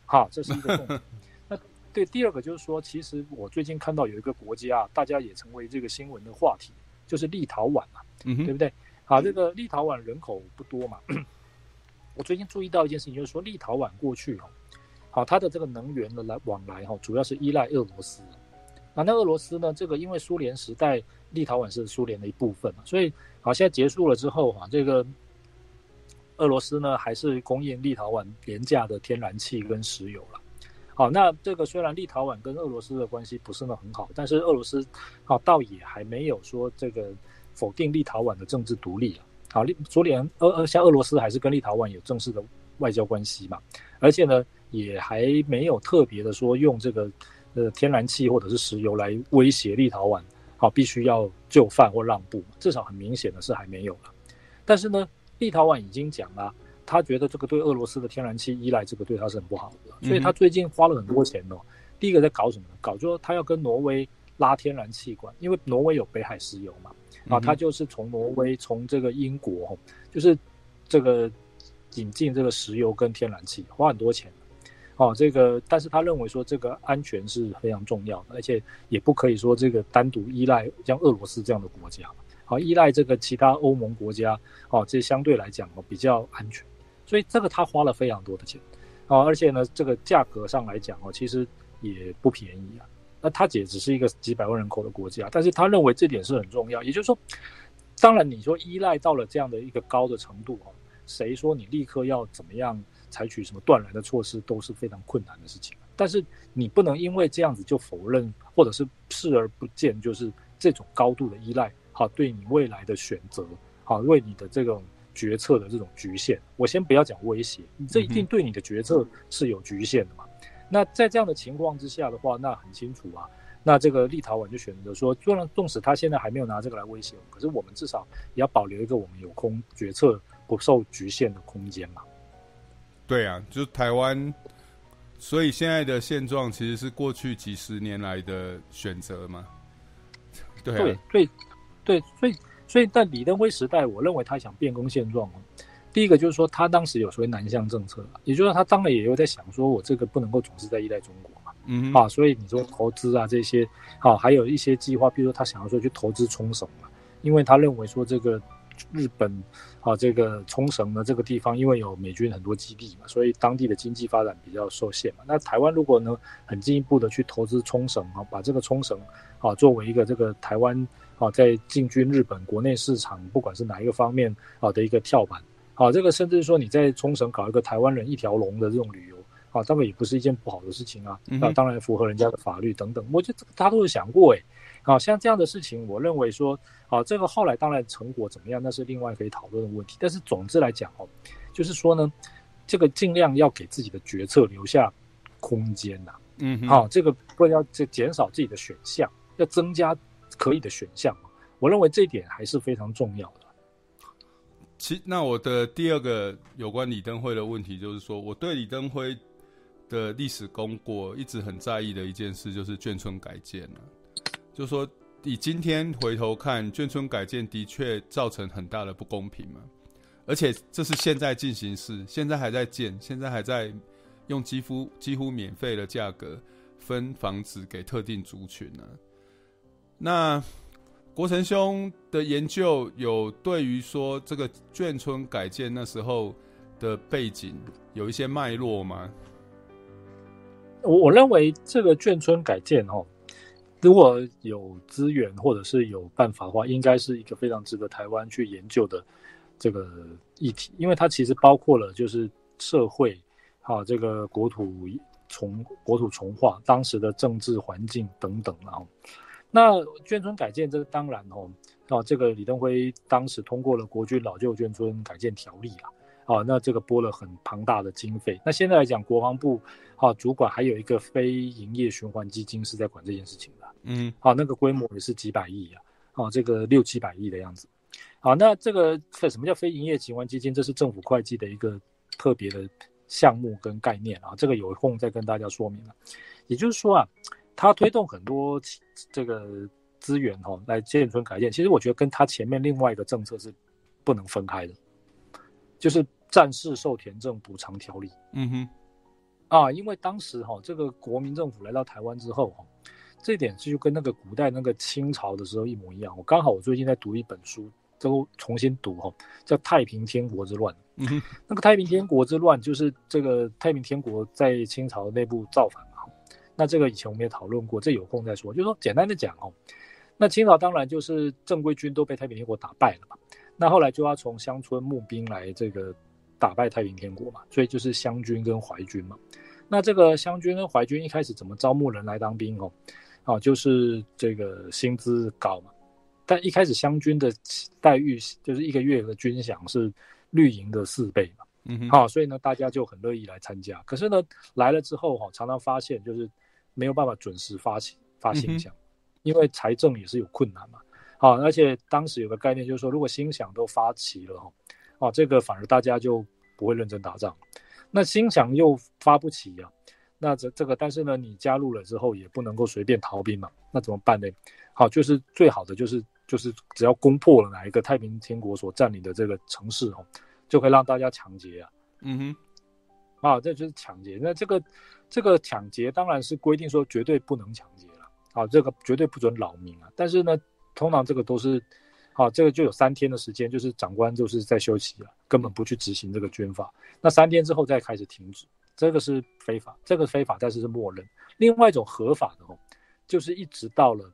好，这是一个重点。那对第二个就是说，其实我最近看到有一个国家，大家也成为这个新闻的话题，就是立陶宛嘛，嗯，对不对？好，这个立陶宛人口不多嘛。我最近注意到一件事情，就是说立陶宛过去哦，好，它的这个能源的来往来哈，主要是依赖俄罗斯。那那俄罗斯呢，这个因为苏联时代立陶宛是苏联的一部分嘛，所以好，现在结束了之后哈，这个俄罗斯呢还是供应立陶宛廉价的天然气跟石油了。好，那这个虽然立陶宛跟俄罗斯的关系不是那很好，但是俄罗斯好倒也还没有说这个否定立陶宛的政治独立了。好，苏联俄俄像俄罗斯还是跟立陶宛有正式的外交关系嘛，而且呢也还没有特别的说用这个呃天然气或者是石油来威胁立陶宛，好必须要就范或让步，至少很明显的是还没有了。但是呢，立陶宛已经讲了，他觉得这个对俄罗斯的天然气依赖，这个对他是很不好的，所以他最近花了很多钱哦。第一个在搞什么呢？搞就他要跟挪威拉天然气管，因为挪威有北海石油嘛。啊，他就是从挪威，从这个英国，就是这个引进这个石油跟天然气，花很多钱。哦，这个，但是他认为说这个安全是非常重要的，而且也不可以说这个单独依赖像俄罗斯这样的国家，好，依赖这个其他欧盟国家，哦，这相对来讲哦比较安全。所以这个他花了非常多的钱，啊，而且呢，这个价格上来讲哦，其实也不便宜啊。那他也只是一个几百万人口的国家，但是他认为这点是很重要。也就是说，当然你说依赖到了这样的一个高的程度哦，谁说你立刻要怎么样采取什么断然的措施都是非常困难的事情。但是你不能因为这样子就否认或者是视而不见，就是这种高度的依赖，好，对你未来的选择，好，为你的这种决策的这种局限。我先不要讲威胁，你这一定对你的决策是有局限的嘛。那在这样的情况之下的话，那很清楚啊。那这个立陶宛就选择说，虽然纵使他现在还没有拿这个来威胁我们，可是我们至少也要保留一个我们有空决策不受局限的空间嘛。对啊，就台湾，所以现在的现状其实是过去几十年来的选择嘛。对、啊、对对对，所以所以在李登辉时代，我认为他想变更现状。第一个就是说，他当时有所谓南向政策，也就是说，他当然也有在想说，我这个不能够总是在依赖中国嘛，嗯，啊，所以你说投资啊这些，好、啊，还有一些计划，比如说他想要说去投资冲绳嘛，因为他认为说这个日本啊这个冲绳呢这个地方，因为有美军很多基地嘛，所以当地的经济发展比较受限嘛。那台湾如果呢很进一步的去投资冲绳啊，把这个冲绳啊作为一个这个台湾啊在进军日本国内市场，不管是哪一个方面啊的一个跳板。啊，这个甚至说你在冲绳搞一个台湾人一条龙的这种旅游，啊，当然也不是一件不好的事情啊。那当然符合人家的法律等等，我觉得大家都有想过诶。好，像这样的事情，我认为说，啊，这个后来当然成果怎么样，那是另外可以讨论的问题。但是总之来讲哦，就是说呢，这个尽量要给自己的决策留下空间呐。嗯，好，这个不要这减少自己的选项，要增加可以的选项。我认为这一点还是非常重要的。其那我的第二个有关李登辉的问题就是说，我对李登辉的历史功过一直很在意的一件事就是眷村改建啊，就是说你今天回头看眷村改建的确造成很大的不公平嘛，而且这是现在进行式，现在还在建，现在还在用几乎几乎免费的价格分房子给特定族群呢、那。国成兄的研究有对于说这个眷村改建那时候的背景有一些脉络吗？我我认为这个眷村改建哦，如果有资源或者是有办法的话，应该是一个非常值得台湾去研究的这个议题，因为它其实包括了就是社会啊，这个国土重国土重划当时的政治环境等等啊。那眷村改建，这个当然哦，啊，这个李登辉当时通过了国军老旧眷村改建条例啊，啊，那这个拨了很庞大的经费。那现在来讲，国防部啊主管还有一个非营业循环基金是在管这件事情的，嗯，啊，那个规模也是几百亿啊，啊，这个六七百亿的样子。好，那这个什么叫非营业机关基金？这是政府会计的一个特别的项目跟概念啊，这个有空再跟大家说明了。也就是说啊。它推动很多这个资源哈来建村改建，其实我觉得跟它前面另外一个政策是不能分开的，就是战事受田证补偿条例。嗯哼，啊，因为当时哈这个国民政府来到台湾之后哈，这一点就跟那个古代那个清朝的时候一模一样。我刚好我最近在读一本书，都重新读哈，叫《太平天国之乱》。嗯，那个太平天国之乱就是这个太平天国在清朝内部造反嘛。那这个以前我们也讨论过，这有空再说。就是说简单的讲哦，那清朝当然就是正规军都被太平天国打败了嘛，那后来就要从乡村募兵来这个打败太平天国嘛，所以就是湘军跟淮军嘛。那这个湘军跟淮军一开始怎么招募人来当兵哦？啊，就是这个薪资高嘛，但一开始湘军的待遇就是一个月的军饷是绿营的四倍嘛，嗯哼，好，所以呢大家就很乐意来参加。可是呢来了之后哈，常常发现就是。没有办法准时发行发薪饷，因为财政也是有困难嘛。好，而且当时有个概念就是说，如果薪饷都发齐了哈，哦，这个反而大家就不会认真打仗。那薪饷又发不齐啊，那这这个，但是呢，你加入了之后也不能够随便逃兵嘛，那怎么办呢？好，就是最好的就是就是只要攻破了哪一个太平天国所占领的这个城市哦，就可以让大家抢劫啊。嗯哼。啊，这就是抢劫。那这个这个抢劫当然是规定说绝对不能抢劫了。啊，这个绝对不准扰民啊。但是呢，通常这个都是，啊，这个就有三天的时间，就是长官就是在休息了，根本不去执行这个军法。那三天之后再开始停止，这个是非法，这个非法，但是是默认。另外一种合法的哦，就是一直到了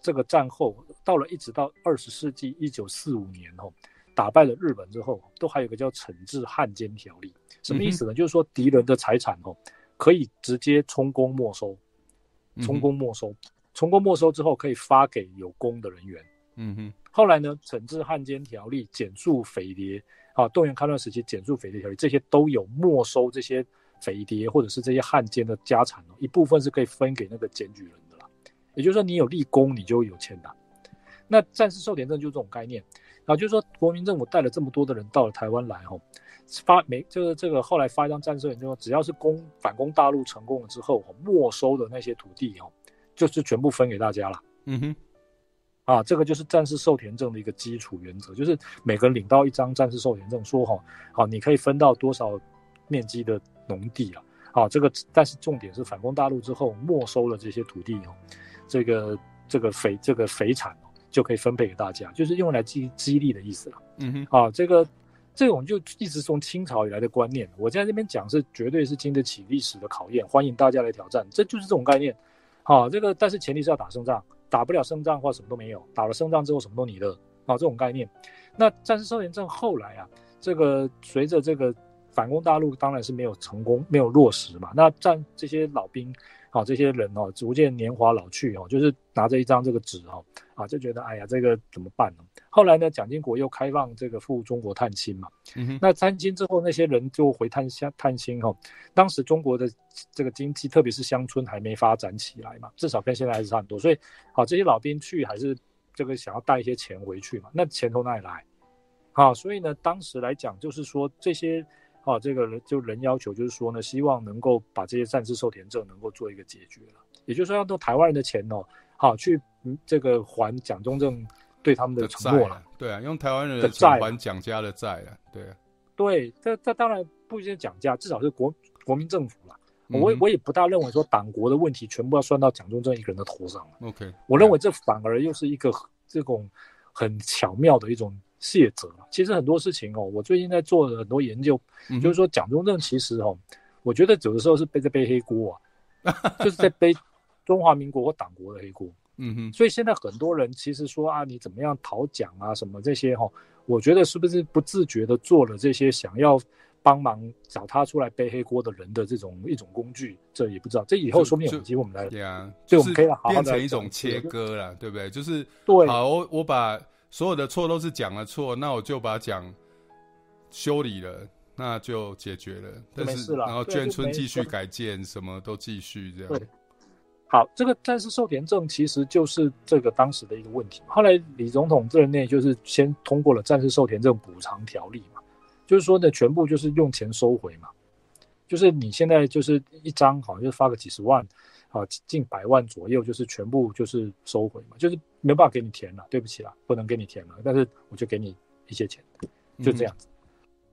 这个战后，到了一直到二十世纪一九四五年哦。打败了日本之后，都还有一个叫惩治汉奸条例，什么意思呢？嗯、就是说敌人的财产哦，可以直接充公没收，充公没收，充公没收之后可以发给有功的人员。嗯哼。后来呢，惩治汉奸条例、检肃匪谍啊，动员戡乱时期检肃匪谍条例，这些都有没收这些匪谍或者是这些汉奸的家产哦，一部分是可以分给那个检举人的啦。也就是说，你有立功，你就有钱拿。那战事受田证就是这种概念。啊，就是说，国民政府带了这么多的人到了台湾来，吼，发没就是这个后来发一张战事，就说只要是攻反攻大陆成功了之后，没收的那些土地，哦，就是全部分给大家了。嗯哼，啊，这个就是战士受田证的一个基础原则，就是每个人领到一张战士受田证，说哈，好，你可以分到多少面积的农地了。啊，这个但是重点是反攻大陆之后没收了这些土地，哦，这个这个肥这个肥产哦。就可以分配给大家，就是用来激激励的意思了。嗯哼，啊，这个这种就一直从清朝以来的观念，我在这边讲是绝对是经得起历史的考验，欢迎大家来挑战，这就是这种概念。啊，这个但是前提是要打胜仗，打不了胜仗的话什么都没有，打了胜仗之后什么都你的。啊，这种概念。那战事受田证后来啊，这个随着这个反攻大陆当然是没有成功，没有落实嘛。那战这些老兵。好，这些人哦，逐渐年华老去哦，就是拿着一张这个纸哦，啊，就觉得哎呀，这个怎么办呢？后来呢，蒋经国又开放这个赴中国探亲嘛，嗯，那探亲之后，那些人就回探乡探亲哦。当时中国的这个经济，特别是乡村还没发展起来嘛，至少跟现在还是差很多。所以，好，这些老兵去还是这个想要带一些钱回去嘛？那钱从哪里来？好，所以呢，当时来讲，就是说这些。啊，这个人就人要求就是说呢，希望能够把这些战事受田证能够做一个解决了，也就是说要用台湾人的钱哦，好去这个还蒋中正对他们的承诺了。对啊，用台湾人的债还蒋家的债了。对啊，对，这这当然不一定蒋家，至少是国国民政府了。嗯、我我也不大认为说党国的问题全部要算到蒋中正一个人的头上了。OK，我认为这反而又是一个这种很巧妙的一种。卸责，其实很多事情哦，我最近在做了很多研究，嗯、就是说蒋中正其实哦，我觉得有的时候是背在背黑锅啊，就是在背中华民国或党国的黑锅。嗯哼，所以现在很多人其实说啊，你怎么样讨蒋啊什么这些哈，我觉得是不是不自觉的做了这些想要帮忙找他出来背黑锅的人的这种一种工具，这也不知道，这以后说不定有机会我们来，对啊，所以我们可以好好变成一种切割了，对不对？就是对，好，我我把。所有的错都是讲了错，那我就把讲修理了，那就解决了。但是，然后眷村继续改建，什么都继续这样。对，好，这个战事受田证其实就是这个当时的一个问题。后来李总统这任内就是先通过了战事受田证补偿条例嘛，就是说呢，全部就是用钱收回嘛，就是你现在就是一张好像就发个几十万。啊近百万左右，就是全部就是收回嘛，就是没办法给你填了，对不起啦，不能给你填了，但是我就给你一些钱，就这样子。嗯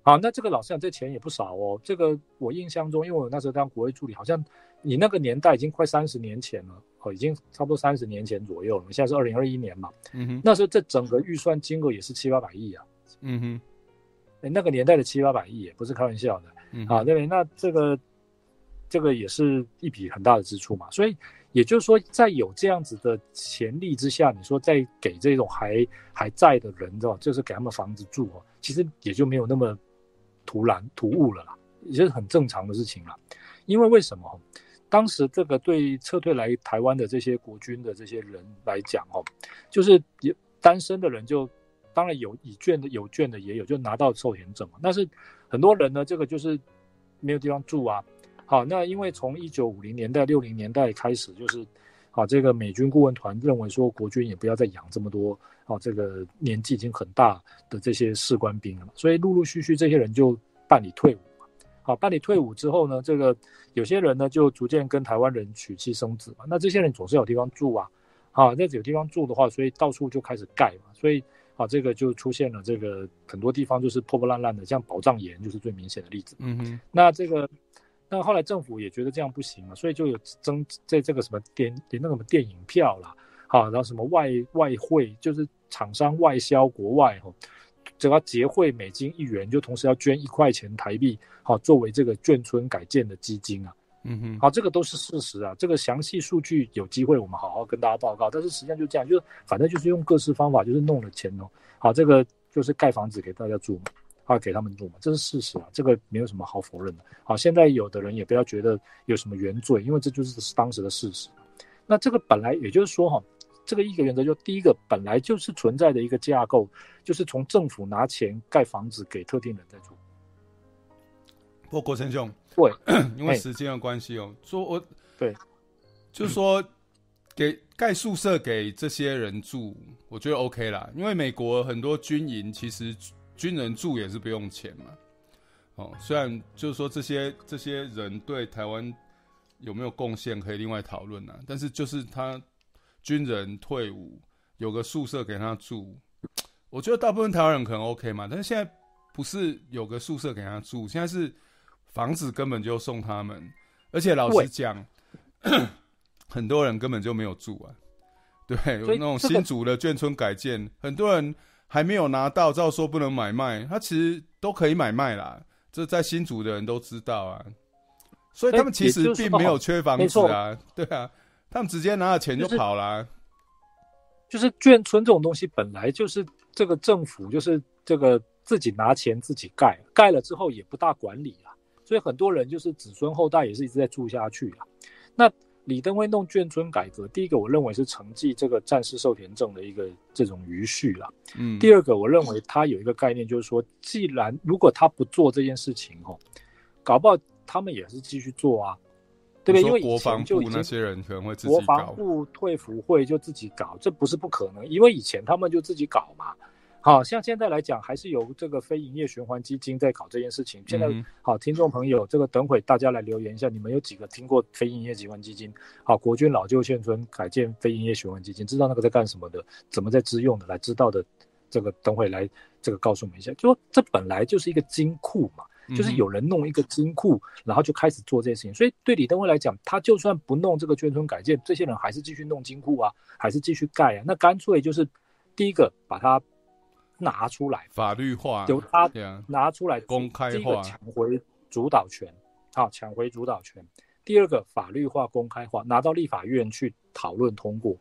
好，那这个老师讲，这钱也不少哦。这个我印象中，因为我那时候当国会助理，好像你那个年代已经快三十年前了，哦，已经差不多三十年前左右了。现在是二零二一年嘛，嗯哼，那时候这整个预算金额也是七八百亿啊，嗯哼，哎，那个年代的七八百亿也不是开玩笑的，嗯，啊，对，那这个这个也是一笔很大的支出嘛。所以也就是说，在有这样子的潜力之下，你说再给这种还还在的人，对吧？就是给他们房子住哦，其实也就没有那么。突然突兀了啦，也是很正常的事情了。因为为什么？当时这个对撤退来台湾的这些国军的这些人来讲，哦，就是有单身的人就当然有已眷的，有眷的也有，就拿到受填证嘛。但是很多人呢，这个就是没有地方住啊。好，那因为从一九五零年代、六零年代开始，就是啊这个美军顾问团认为说，国军也不要再养这么多。啊，这个年纪已经很大的这些士官兵了嘛，所以陆陆续续这些人就办理退伍嘛。好，办理退伍之后呢，这个有些人呢就逐渐跟台湾人娶妻生子嘛。那这些人总是有地方住啊，啊，那有地方住的话，所以到处就开始盖嘛。所以啊，这个就出现了这个很多地方就是破破烂烂的，像宝藏岩就是最明显的例子。嗯哼。那这个，那后来政府也觉得这样不行嘛，所以就有增在这个什么电连那个什么电影票啦，好，然后什么外外汇就是。厂商外销国外哈，只要结汇美金一元，就同时要捐一块钱台币，好作为这个眷村改建的基金啊。嗯哼，好，这个都是事实啊。这个详细数据有机会我们好好跟大家报告。但是实际上就这样，就是反正就是用各式方法，就是弄了钱哦。好，这个就是盖房子给大家住嘛，好给他们住嘛，这是事实啊。这个没有什么好否认的。好，现在有的人也不要觉得有什么原罪，因为这就是当时的事实。那这个本来也就是说哈。这个一个原则就第一个本来就是存在的一个架构，就是从政府拿钱盖房子给特定人在住。不过国成兄，对，因为时间的关系哦，说我对，就是说给盖宿舍给这些人住，我觉得 OK 啦。因为美国很多军营其实军人住也是不用钱嘛。哦，虽然就是说这些这些人对台湾有没有贡献可以另外讨论呐，但是就是他。军人退伍有个宿舍给他住，我觉得大部分台湾人可能 OK 嘛，但是现在不是有个宿舍给他住，现在是房子根本就送他们，而且老实讲，很多人根本就没有住啊。对，有那种新竹的眷村改建，很多人还没有拿到，照说不能买卖，他其实都可以买卖啦，这在新竹的人都知道啊，所以他们其实并没有缺房子啊，对啊。他们直接拿了钱就跑了、啊就是，就是眷村这种东西本来就是这个政府就是这个自己拿钱自己盖，盖了之后也不大管理啊，所以很多人就是子孙后代也是一直在住下去啊。那李登辉弄眷村改革，第一个我认为是承继这个战士受田证的一个这种余绪了，嗯，第二个我认为他有一个概念，就是说，既然如果他不做这件事情哦，搞不好他们也是继续做啊。对不对？因为国防部那些人可能会自己搞，国防部退服会就自己搞，这不是不可能。因为以前他们就自己搞嘛。好像现在来讲，还是由这个非营业循环基金在搞这件事情。现在好，听众朋友，这个等会大家来留言一下，你们有几个听过非营业循环基金？好，国军老旧眷村改建非营业循环基金，知道那个在干什么的，怎么在支用的，来知道的，这个等会来这个告诉我们一下。就说这本来就是一个金库嘛。就是有人弄一个金库，然后就开始做这些事情。所以对李登辉来讲，他就算不弄这个眷村改建，这些人还是继续弄金库啊，还是继续盖啊。那干脆就是第一个把它拿出来，法律化，由他拿出来公开化，第一个抢回主导权，好，抢回主导权。第二个法律化、公开化，拿到立法院去讨论通过。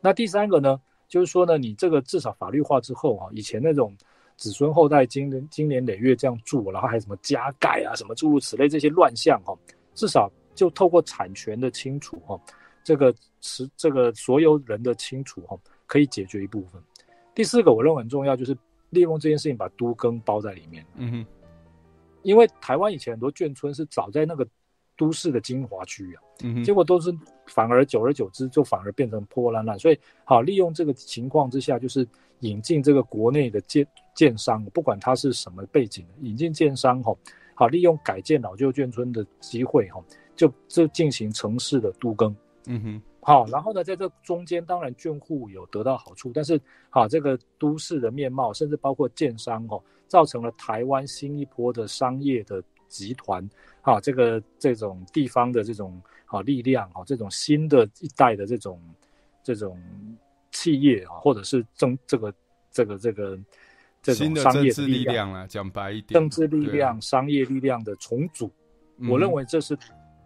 那第三个呢，就是说呢，你这个至少法律化之后啊，以前那种。子孙后代经年经年累月这样住，然后还有什么加盖啊，什么诸如此类这些乱象哈，至少就透过产权的清楚哈，这个持这个所有人的清楚哈，可以解决一部分。第四个我认为很重要，就是利用这件事情把都更包在里面。嗯哼，因为台湾以前很多眷村是早在那个都市的精华区啊，嗯，结果都是反而久而久之就反而变成破破烂烂，所以好利用这个情况之下，就是引进这个国内的建。建商不管他是什么背景，引进建商吼，好利用改建老旧眷村的机会吼，就就进行城市的都更，嗯哼，好，然后呢，在这中间，当然眷户有得到好处，但是好，这个都市的面貌，甚至包括建商哦，造成了台湾新一波的商业的集团，啊，这个这种地方的这种啊力量啊，这种新的一代的这种这种企业啊，或者是政这个这个这个这种商业的力量啊，讲白一点，政治力量、商业力量的重组，我认为这是。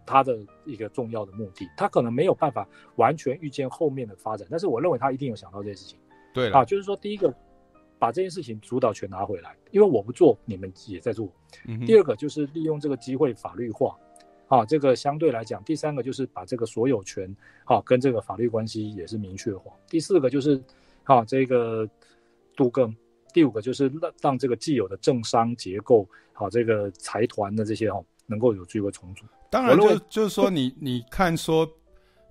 他的一个重要的目的，他可能没有办法完全预见后面的发展，但是我认为他一定有想到这件事情。对啊，就是说，第一个把这件事情主导权拿回来，因为我不做，你们也在做。嗯、第二个就是利用这个机会法律化，啊，这个相对来讲，第三个就是把这个所有权，啊，跟这个法律关系也是明确化。第四个就是，啊，这个杜更。第五个就是让让这个既有的政商结构，好，这个财团的这些哦，能够有机会重组。当然就，就就是说你，你你看说，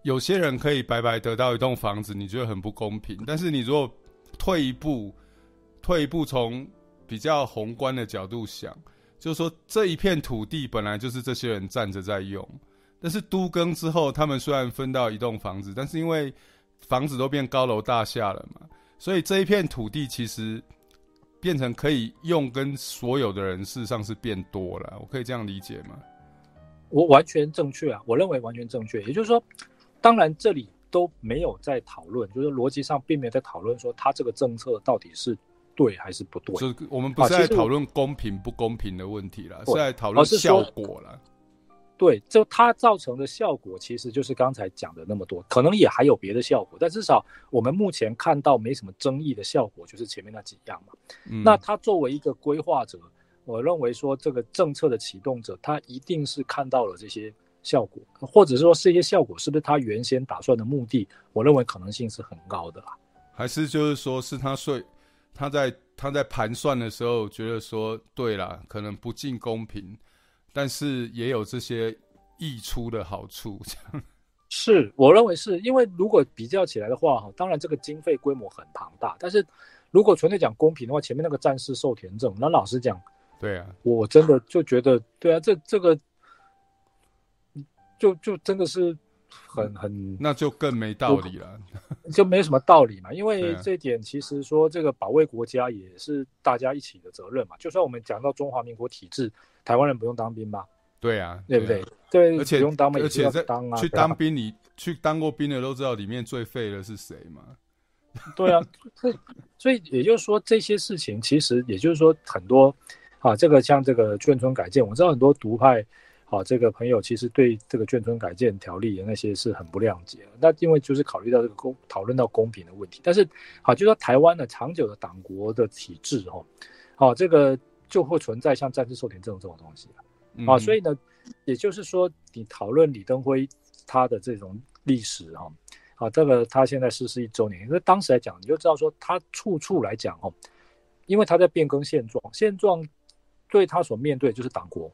有些人可以白白得到一栋房子，你觉得很不公平。但是你如果退一步，退一步从比较宏观的角度想，就是说这一片土地本来就是这些人站着在用。但是都更之后，他们虽然分到一栋房子，但是因为房子都变高楼大厦了嘛，所以这一片土地其实变成可以用跟所有的人事实上是变多了。我可以这样理解吗？我完全正确啊，我认为完全正确。也就是说，当然这里都没有在讨论，就是逻辑上并没有在讨论说他这个政策到底是对还是不对。就是我们不是在讨论公平不公平的问题了，是在讨论效果了。对，就它造成的效果，其实就是刚才讲的那么多，可能也还有别的效果，但至少我们目前看到没什么争议的效果，就是前面那几样嘛。嗯、那他作为一个规划者。我认为说，这个政策的启动者，他一定是看到了这些效果，或者是说这些效果是不是他原先打算的目的？我认为可能性是很高的啦。还是就是说是他睡他在他在盘算的时候觉得说，对啦，可能不尽公平，但是也有这些溢出的好处。这样 是我认为是因为如果比较起来的话，哈，当然这个经费规模很庞大，但是如果纯粹讲公平的话，前面那个战士受田证，那老实讲。对啊，我真的就觉得，对啊，这这个，就就真的是很很，那就更没道理了，就没什么道理嘛。因为这点其实说这个保卫国家也是大家一起的责任嘛。就算我们讲到中华民国体制，台湾人不用当兵吧？对啊，对不对？对，而且不用当兵，而且在当啊，去当兵，你去当过兵的都知道里面最废的是谁嘛？对啊，所以所以也就是说这些事情，其实也就是说很多。啊，这个像这个眷村改建，我知道很多独派，啊，这个朋友其实对这个眷村改建条例的那些是很不谅解。那因为就是考虑到这个公讨论到公平的问题，但是，好，就说台湾的长久的党国的体制，哦，好，这个就会存在像战士受田证这种东西啊，所以呢，也就是说，你讨论李登辉他的这种历史，哈，啊，这个他现在逝世一周年，因为当时来讲，你就知道说他处处来讲，哈，因为他在变更现状，现状。对他所面对就是党国，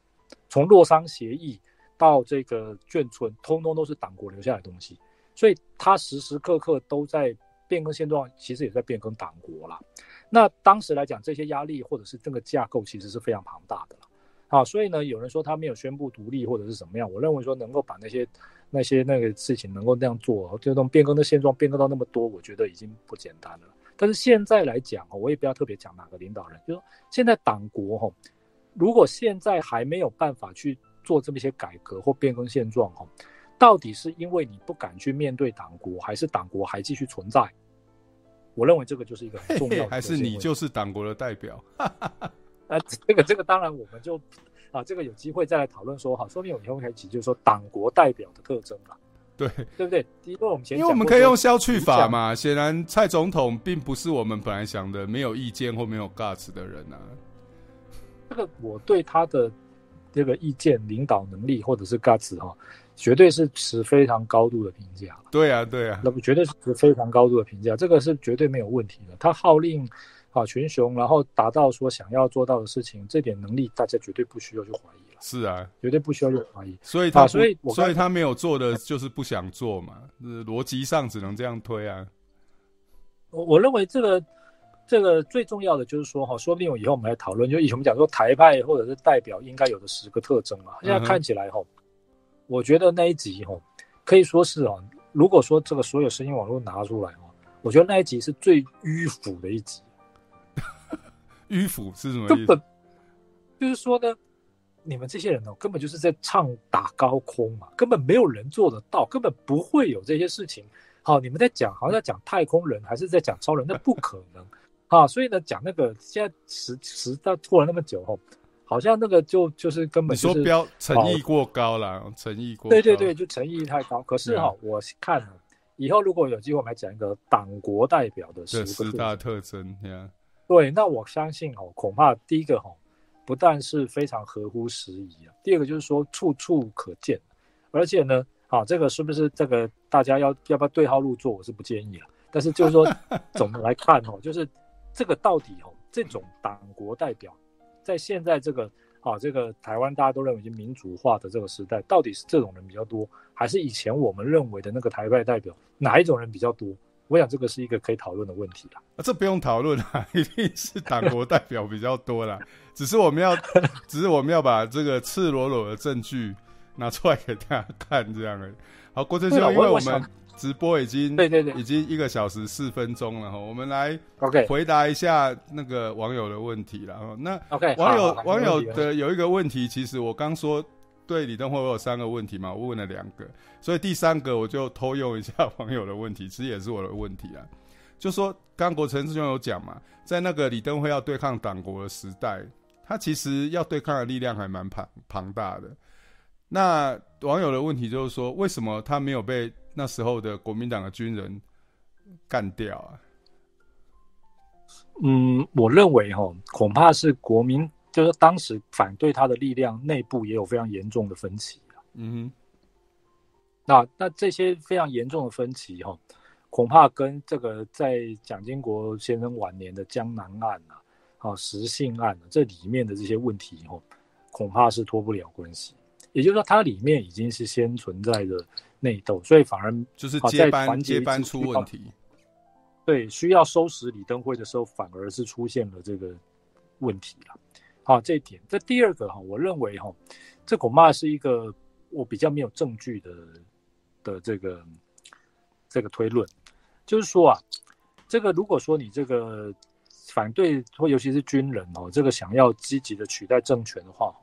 从洛桑协议到这个眷村，通通都是党国留下来的东西，所以他时时刻刻都在变更现状，其实也在变更党国啦。那当时来讲，这些压力或者是这个架构其实是非常庞大的了。啊，所以呢，有人说他没有宣布独立或者是怎么样，我认为说能够把那些那些那个事情能够那样做，就这种变更的现状变更到那么多，我觉得已经不简单了。但是现在来讲，我也不要特别讲哪个领导人，就说现在党国哈。如果现在还没有办法去做这么一些改革或变更现状，哈，到底是因为你不敢去面对党国，还是党国还继续存在？我认为这个就是一个很重要的，还是你就是党国的代表？啊，这个这个当然我们就啊，这个有机会再来讨论说，哈，说不定我们以后可以起就是说党国代表的特征了，对 对不对？因为我们前因为我们可以用消去法嘛，显然蔡总统并不是我们本来想的没有意见或没有 guts 的人啊。这 个我对他的这个意见、领导能力或者是 guts 哈，绝对是持非常高度的评价。对啊，对啊，那么绝对是持非常高度的评价，这个是绝对没有问题的。他号令啊群雄，然后达到说想要做到的事情，这点能力大家绝对不需要去怀疑了。是啊，绝对不需要去怀疑。所以他、啊，所以所以他没有做的就是不想做嘛，逻辑上只能这样推啊。我我认为这个。这个最重要的就是说哈，说不定我以后我们来讨论，就以前我们讲说台派或者是代表应该有的十个特征啊，现在看起来哈，我觉得那一集哈可以说是啊如果说这个所有声音网络拿出来哦，我觉得那一集是最迂腐的一集。迂腐是什么意思？根本就是说呢，你们这些人哦，根本就是在唱打高空嘛，根本没有人做得到，根本不会有这些事情。好，你们在讲，好像在讲太空人，还是在讲超人？那不可能啊！所以呢，讲那个现在时时到拖了那么久哦，好像那个就就是根本、就是、你说标诚意过高了，诚意过高对对对，就诚意太高。可是哈、哦，嗯、我看以后如果有机会，我们来讲一个党国代表的十十大特征。对，那我相信哦，恐怕第一个哈，不但是非常合乎时宜啊，第二个就是说处处可见，而且呢，啊，这个是不是这个大家要要不要对号入座，我是不建议了。但是就是说，总的来看哦，就是这个到底哦，这种党国代表，在现在这个啊这个台湾大家都认为已经民主化的这个时代，到底是这种人比较多，还是以前我们认为的那个台派代表哪一种人比较多？我想这个是一个可以讨论的问题啦。啊，这不用讨论啊，一定是党国代表比较多啦。只是我们要，只是我们要把这个赤裸裸的证据拿出来给大家看，这样而已。好，国珍兄，因为我们直播已经对对对，已经一个小时四分钟了哈，我们来 OK 回答一下那个网友的问题了。那 OK 网友网友的有一个问题，其实我刚说。对李登辉，我有三个问题嘛，我问了两个，所以第三个我就偷用一下网友的问题，其实也是我的问题啊。就说刚国成师兄有讲嘛，在那个李登辉要对抗党国的时代，他其实要对抗的力量还蛮庞庞大的。那网友的问题就是说，为什么他没有被那时候的国民党的军人干掉啊？嗯，我认为哈，恐怕是国民。就是当时反对他的力量内部也有非常严重的分歧啊。嗯哼，那那这些非常严重的分歧哈，恐怕跟这个在蒋经国先生晚年的江南案啊、啊石信案啊这里面的这些问题哈，恐怕是脱不了关系。也就是说，它里面已经是先存在着内斗，所以反而就是接班接班出问题。对，需要收拾李登辉的时候，反而是出现了这个问题了。好，这一点。这第二个哈，我认为哈，这恐怕是一个我比较没有证据的的这个这个推论，就是说啊，这个如果说你这个反对或尤其是军人哦，这个想要积极的取代政权的话，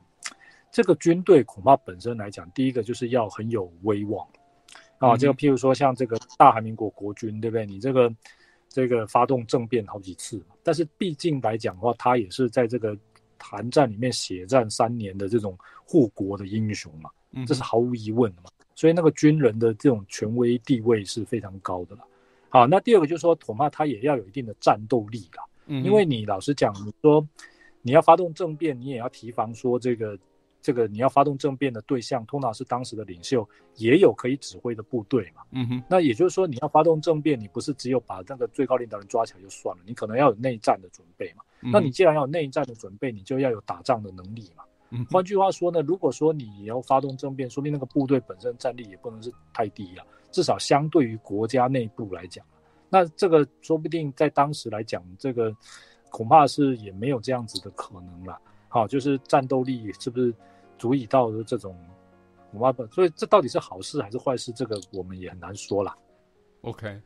这个军队恐怕本身来讲，第一个就是要很有威望啊。这个譬如说像这个大韩民国国军，对不对？你这个这个发动政变好几次，但是毕竟来讲的话，他也是在这个。韩战里面血战三年的这种护国的英雄嘛，这是毫无疑问的嘛。所以那个军人的这种权威地位是非常高的了。好，那第二个就是说，恐怕他也要有一定的战斗力啦。因为你老实讲，你说你要发动政变，你也要提防说这个。这个你要发动政变的对象，通常是当时的领袖，也有可以指挥的部队嘛。嗯哼。那也就是说，你要发动政变，你不是只有把那个最高领导人抓起来就算了，你可能要有内战的准备嘛。嗯。那你既然要有内战的准备，你就要有打仗的能力嘛。嗯。换句话说呢，如果说你要发动政变，说明那个部队本身战力也不能是太低了，至少相对于国家内部来讲，那这个说不定在当时来讲，这个恐怕是也没有这样子的可能了。好，就是战斗力是不是足以到这种，所以这到底是好事还是坏事？这个我们也很难说啦。OK，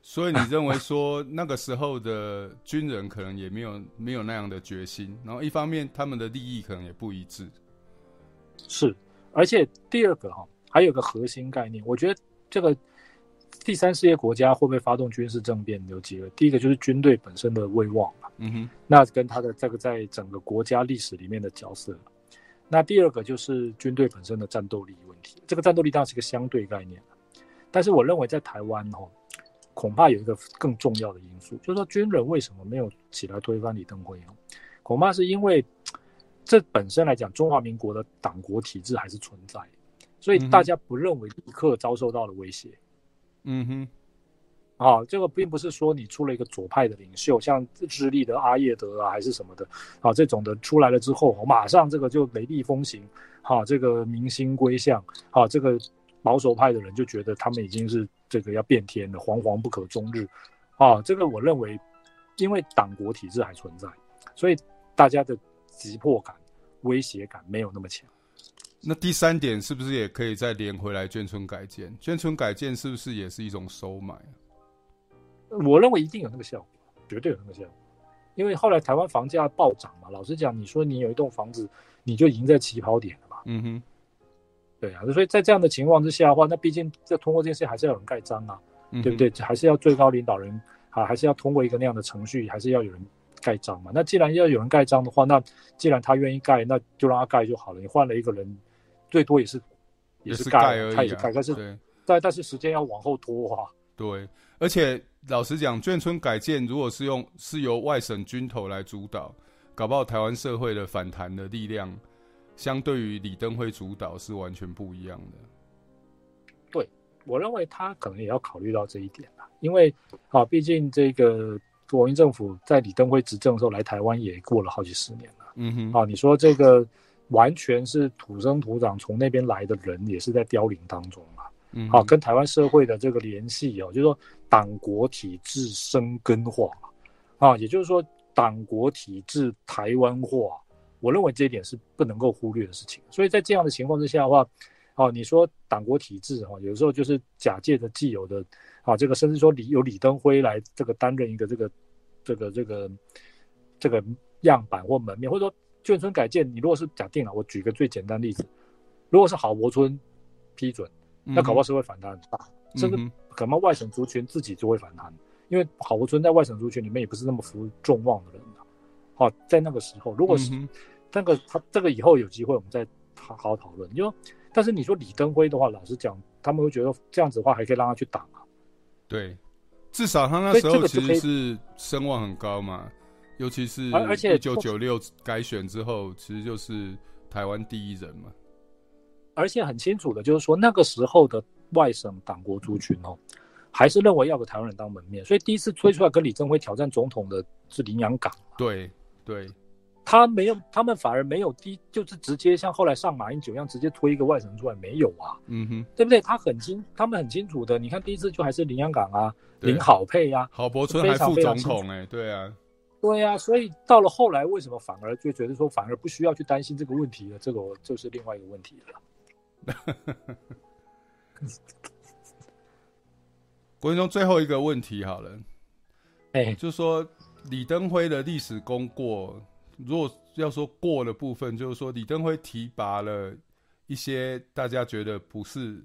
所以你认为说那个时候的军人可能也没有没有那样的决心，然后一方面他们的利益可能也不一致。是，而且第二个哈，还有个核心概念，我觉得这个第三世界国家会不会发动军事政变有几个，第一个就是军队本身的威望。嗯哼，那跟他的这个在整个国家历史里面的角色，那第二个就是军队本身的战斗力问题。这个战斗力当然是一个相对概念，但是我认为在台湾哦，恐怕有一个更重要的因素，就是说军人为什么没有起来推翻李登辉哦？恐怕是因为这本身来讲，中华民国的党国体制还是存在，所以大家不认为立刻遭受到了威胁。嗯哼。啊，这个并不是说你出了一个左派的领袖，像智利的阿叶德啊，还是什么的，啊，这种的出来了之后，马上这个就雷厉风行，哈，这个民心归向，啊，这个保守派的人就觉得他们已经是这个要变天了，惶惶不可终日，啊，这个我认为，因为党国体制还存在，所以大家的急迫感、威胁感没有那么强。那第三点是不是也可以再连回来？眷村改建，眷村改建是不是也是一种收买？我认为一定有那个效果，绝对有那个效果。因为后来台湾房价暴涨嘛，老实讲，你说你有一栋房子，你就已经在起跑点了嘛。嗯哼，对啊，所以在这样的情况之下的话，那毕竟这通过这件事还是要有人盖章啊，嗯、对不对？还是要最高领导人啊，还是要通过一个那样的程序，还是要有人盖章嘛。那既然要有人盖章的话，那既然他愿意盖，那就让他盖就好了。你换了一个人，最多也是也是盖而已、啊，他也是盖，但是但但是时间要往后拖啊。对，而且。老实讲，眷村改建如果是用是由外省军头来主导，搞不好台湾社会的反弹的力量，相对于李登辉主导是完全不一样的。对，我认为他可能也要考虑到这一点吧，因为啊，毕竟这个国民政府在李登辉执政的时候来台湾也过了好几十年了。嗯哼，啊，你说这个完全是土生土长从那边来的人，也是在凋零当中嘛。嗯，好，跟台湾社会的这个联系哦，就是说党国体制生根化啊，也就是说党国体制台湾化，我认为这一点是不能够忽略的事情。所以在这样的情况之下的话，哦，你说党国体制哈，有时候就是假借着既有的啊，这个甚至说李有李登辉来这个担任一个这个这个这个这个样板或门面，或者说眷村改建，你如果是假定了，我举个最简单例子，如果是郝柏村批准。那搞不好是会反弹很大，嗯、甚至可能外省族群自己就会反弹，嗯、因为郝柏村在外省族群里面也不是那么服众望的人的。好，在那个时候，如果是那个他这个以后有机会我们再好好讨论。就但是你说李登辉的话，老实讲，他们会觉得这样子的话还可以让他去挡啊。对，至少他那时候其实是声望很高嘛，尤其是而且一九九六改选之后，其实就是台湾第一人嘛。而且很清楚的，就是说那个时候的外省党国族群哦，还是认为要个台湾人当门面，所以第一次推出来跟李登辉挑战总统的是林洋港。对对，他没有，他们反而没有第，就是直接像后来上马英九一样，直接推一个外省出来，没有啊。嗯哼，对不对？他很清，他们很清楚的。你看第一次就还是林洋港啊，林好配啊，郝柏村还副总统哎，对啊，对啊。所以到了后来，为什么反而就觉得说反而不需要去担心这个问题了？这个就是另外一个问题了。国中最后一个问题好了，哎、欸，就是说李登辉的历史功过，如果要说过的部分，就是说李登辉提拔了一些大家觉得不是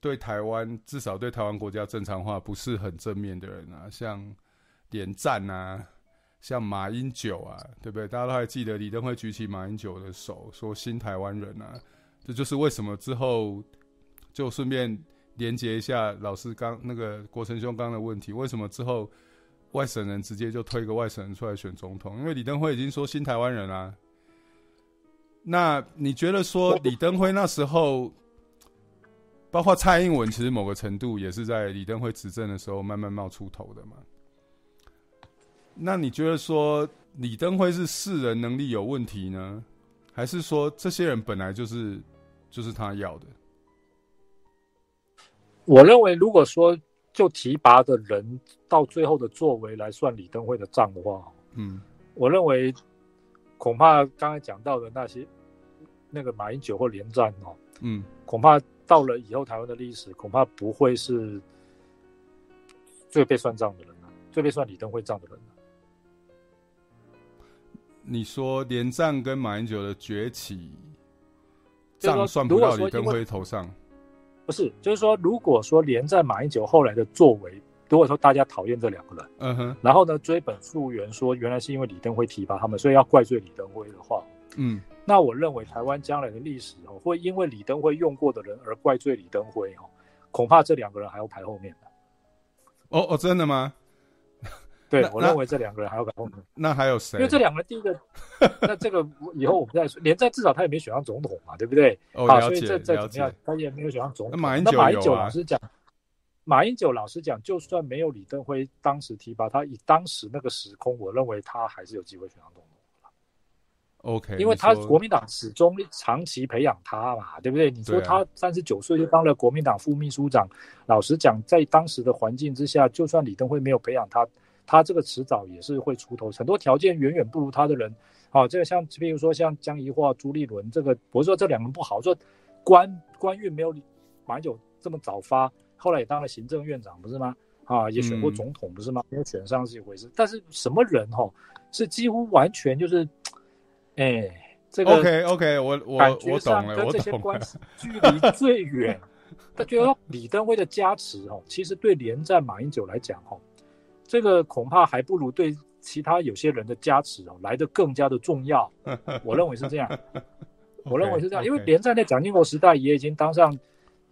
对台湾，至少对台湾国家正常化不是很正面的人啊，像连战啊，像马英九啊，对不对？大家都还记得李登辉举起马英九的手，说新台湾人啊。这就是为什么之后就顺便连接一下老师刚那个国成兄刚的问题，为什么之后外省人直接就推个外省人出来选总统？因为李登辉已经说新台湾人啦。那你觉得说李登辉那时候，包括蔡英文，其实某个程度也是在李登辉执政的时候慢慢冒出头的嘛？那你觉得说李登辉是世人能力有问题呢？还是说这些人本来就是就是他要的？我认为，如果说就提拔的人到最后的作为来算李登辉的账的话，嗯，我认为恐怕刚才讲到的那些那个马英九或连战哦，嗯，恐怕到了以后台湾的历史，恐怕不会是最被算账的人了，最被算李登辉账的人。你说连战跟马英九的崛起，账算不到李登辉头上？不是，就是说，如果说连战、马英九后来的作为，如果说大家讨厌这两个人，嗯哼，然后呢追本溯源，说原来是因为李登辉提拔他们，所以要怪罪李登辉的话，嗯，那我认为台湾将来的历史哦，会因为李登辉用过的人而怪罪李登辉哦，恐怕这两个人还要排后面的。哦哦，真的吗？对，我认为这两个人还要改后面。那还有谁？因为这两个人，第一个，那这个以后我们再说。连战至少他也没选上总统嘛，对不对？哦，了解。所以这这怎么样？他也没有选上总统。那马英九啊？老实讲，马英九老实讲，就算没有李登辉当时提拔他，以当时那个时空，我认为他还是有机会选上总统。OK，因为他国民党始终长期培养他嘛，对不对？你说他三十九岁就当了国民党副秘书长，老实讲，在当时的环境之下，就算李登辉没有培养他。他这个迟早也是会出头，很多条件远远不如他的人好，这个像比如说像江宜桦、朱立伦，这个不是说这两个人不好，说官官运没有马英九这么早发，后来也当了行政院长，不是吗？啊，也选过总统，不是吗？没有选上是一回事，但是什么人哈，是几乎完全就是，哎，这个 OK OK，我我我懂了，我这些关系距离最远。他觉得李登辉的加持哦，其实对连战马英九来讲哦，这个恐怕还不如对其他有些人的加持哦来得更加的重要。我认为是这样，我认为是这样，因为连战在蒋经国时代也已经当上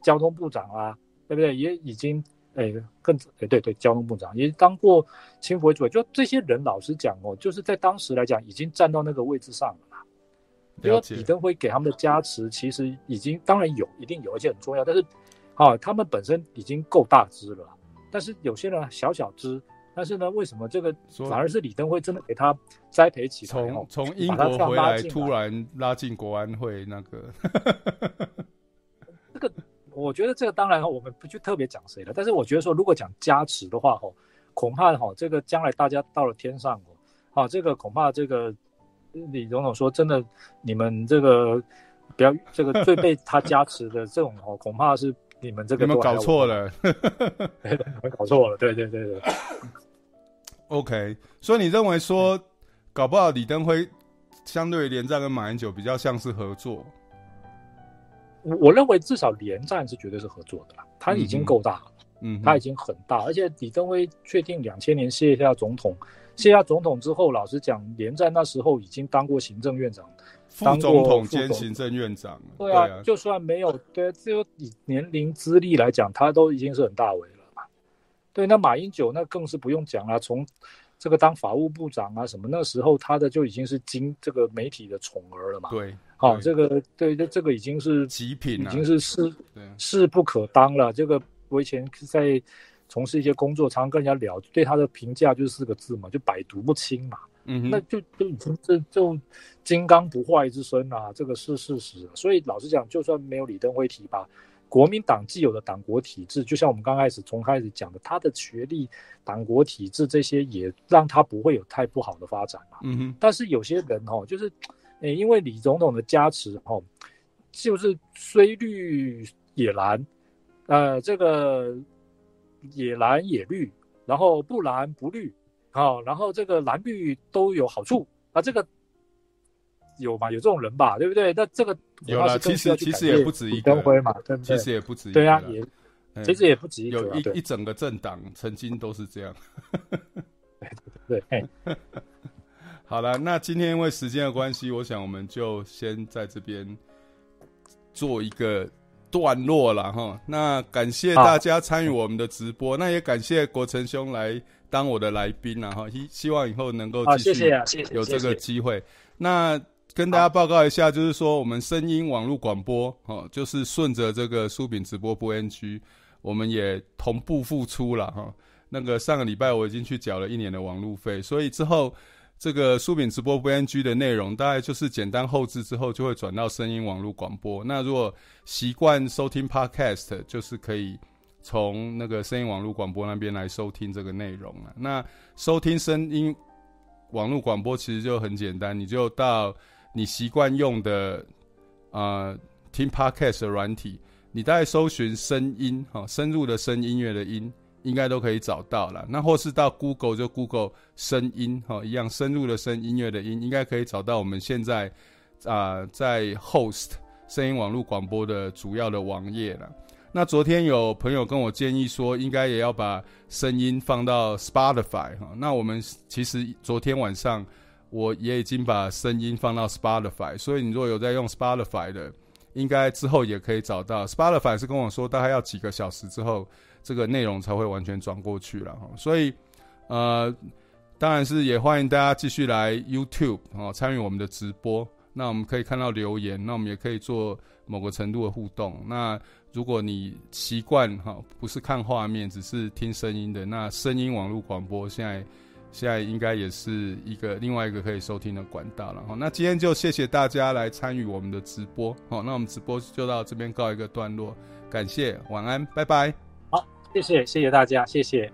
交通部长啊，对不对？也已经哎更哎对对，交通部长也当过青辅委主委，就这些人老实讲哦，就是在当时来讲已经站到那个位置上了。比如说李登辉给他们的加持，其实已经当然有，一定有，而且很重要。但是，啊，他们本身已经够大只了。但是有些人小小只，但是呢，为什么这个反而是李登辉真的给他栽培起来？从从英国回来，突然拉进国安会那个，这个我觉得这个当然我们不去特别讲谁了。但是我觉得说，如果讲加持的话，吼，恐怕哈，这个将来大家到了天上，哦，这个恐怕这个。李总统说：“真的，你们这个不要这个最被他加持的这种哦，恐怕是你们这个你们搞错了，搞错了，对对对对。OK，所以你认为说，搞不好李登辉相对于连战跟马英九比较像是合作？我我认为至少连战是绝对是合作的啦，他已经够大了，嗯，他已经很大，而且李登辉确定两千年卸下总统。”卸下总统之后，老实讲，连战那时候已经当过行政院长，副总统兼行政院长。对啊，就算没有，对，就以年龄资历来讲，他都已经是很大为。对，那马英九那更是不用讲了，从这个当法务部长啊什么，那时候他的就已经是经这个媒体的宠儿了嘛。对，好、哦，这个对，这这个已经是极品，已经是势势不可当了。这个我以前在。从事一些工作，常常跟人家聊，对他的评价就是四个字嘛，就百毒不侵嘛。嗯哼，那就就已经这就金刚不坏之身啊，这个是事实。所以老实讲，就算没有李登辉提拔，国民党既有的党国体制，就像我们刚开始从开始讲的，他的学历、党国体制这些，也让他不会有太不好的发展嘛。嗯哼，但是有些人哦，就是诶，因为李总统的加持哦，就是虽绿也蓝，呃，这个。也蓝也绿，然后不蓝不绿，啊，然后这个蓝绿都有好处啊，这个有嘛？有这种人吧，对不对？那这个有了，其实其实也不止一个，嘛，对不对？其实也不止一个，对啊，也其实也不止一个，有一一整个政党曾经都是这样。对 对对，好了，那今天因为时间的关系，我想我们就先在这边做一个。段落了哈，那感谢大家参与我们的直播，那也感谢国成兄来当我的来宾了哈，希希望以后能够继续有这个机会。那跟大家报告一下，就是说我们声音网络广播哦，就是顺着这个书饼直播播 NG，我们也同步复出了哈。那个上个礼拜我已经去缴了一年的网路费，所以之后。这个书饼直播不 NG 的内容，大概就是简单后置之后，就会转到声音网络广播。那如果习惯收听 Podcast，就是可以从那个声音网络广播那边来收听这个内容了。那收听声音网络广播其实就很简单，你就到你习惯用的呃听 Podcast 的软体，你大概搜寻声音哈，深入的声音乐的音。应该都可以找到了。那或是到 Google 就 Google 声音哈，一样深入的声音乐的音，应该可以找到我们现在啊、在 host 声音网络广播的主要的网页了。那昨天有朋友跟我建议说，应该也要把声音放到 Spotify 哈。那我们其实昨天晚上我也已经把声音放到 Spotify，所以你如果有在用 Spotify 的，应该之后也可以找到。Spotify 是跟我说大概要几个小时之后。这个内容才会完全转过去了，所以，呃，当然是也欢迎大家继续来 YouTube 哦，参与我们的直播。那我们可以看到留言，那我们也可以做某个程度的互动。那如果你习惯哈，不是看画面，只是听声音的，那声音网络广播现在现在应该也是一个另外一个可以收听的管道了哈。那今天就谢谢大家来参与我们的直播，好，那我们直播就到这边告一个段落，感谢，晚安，拜拜。好谢谢，谢谢大家，谢谢。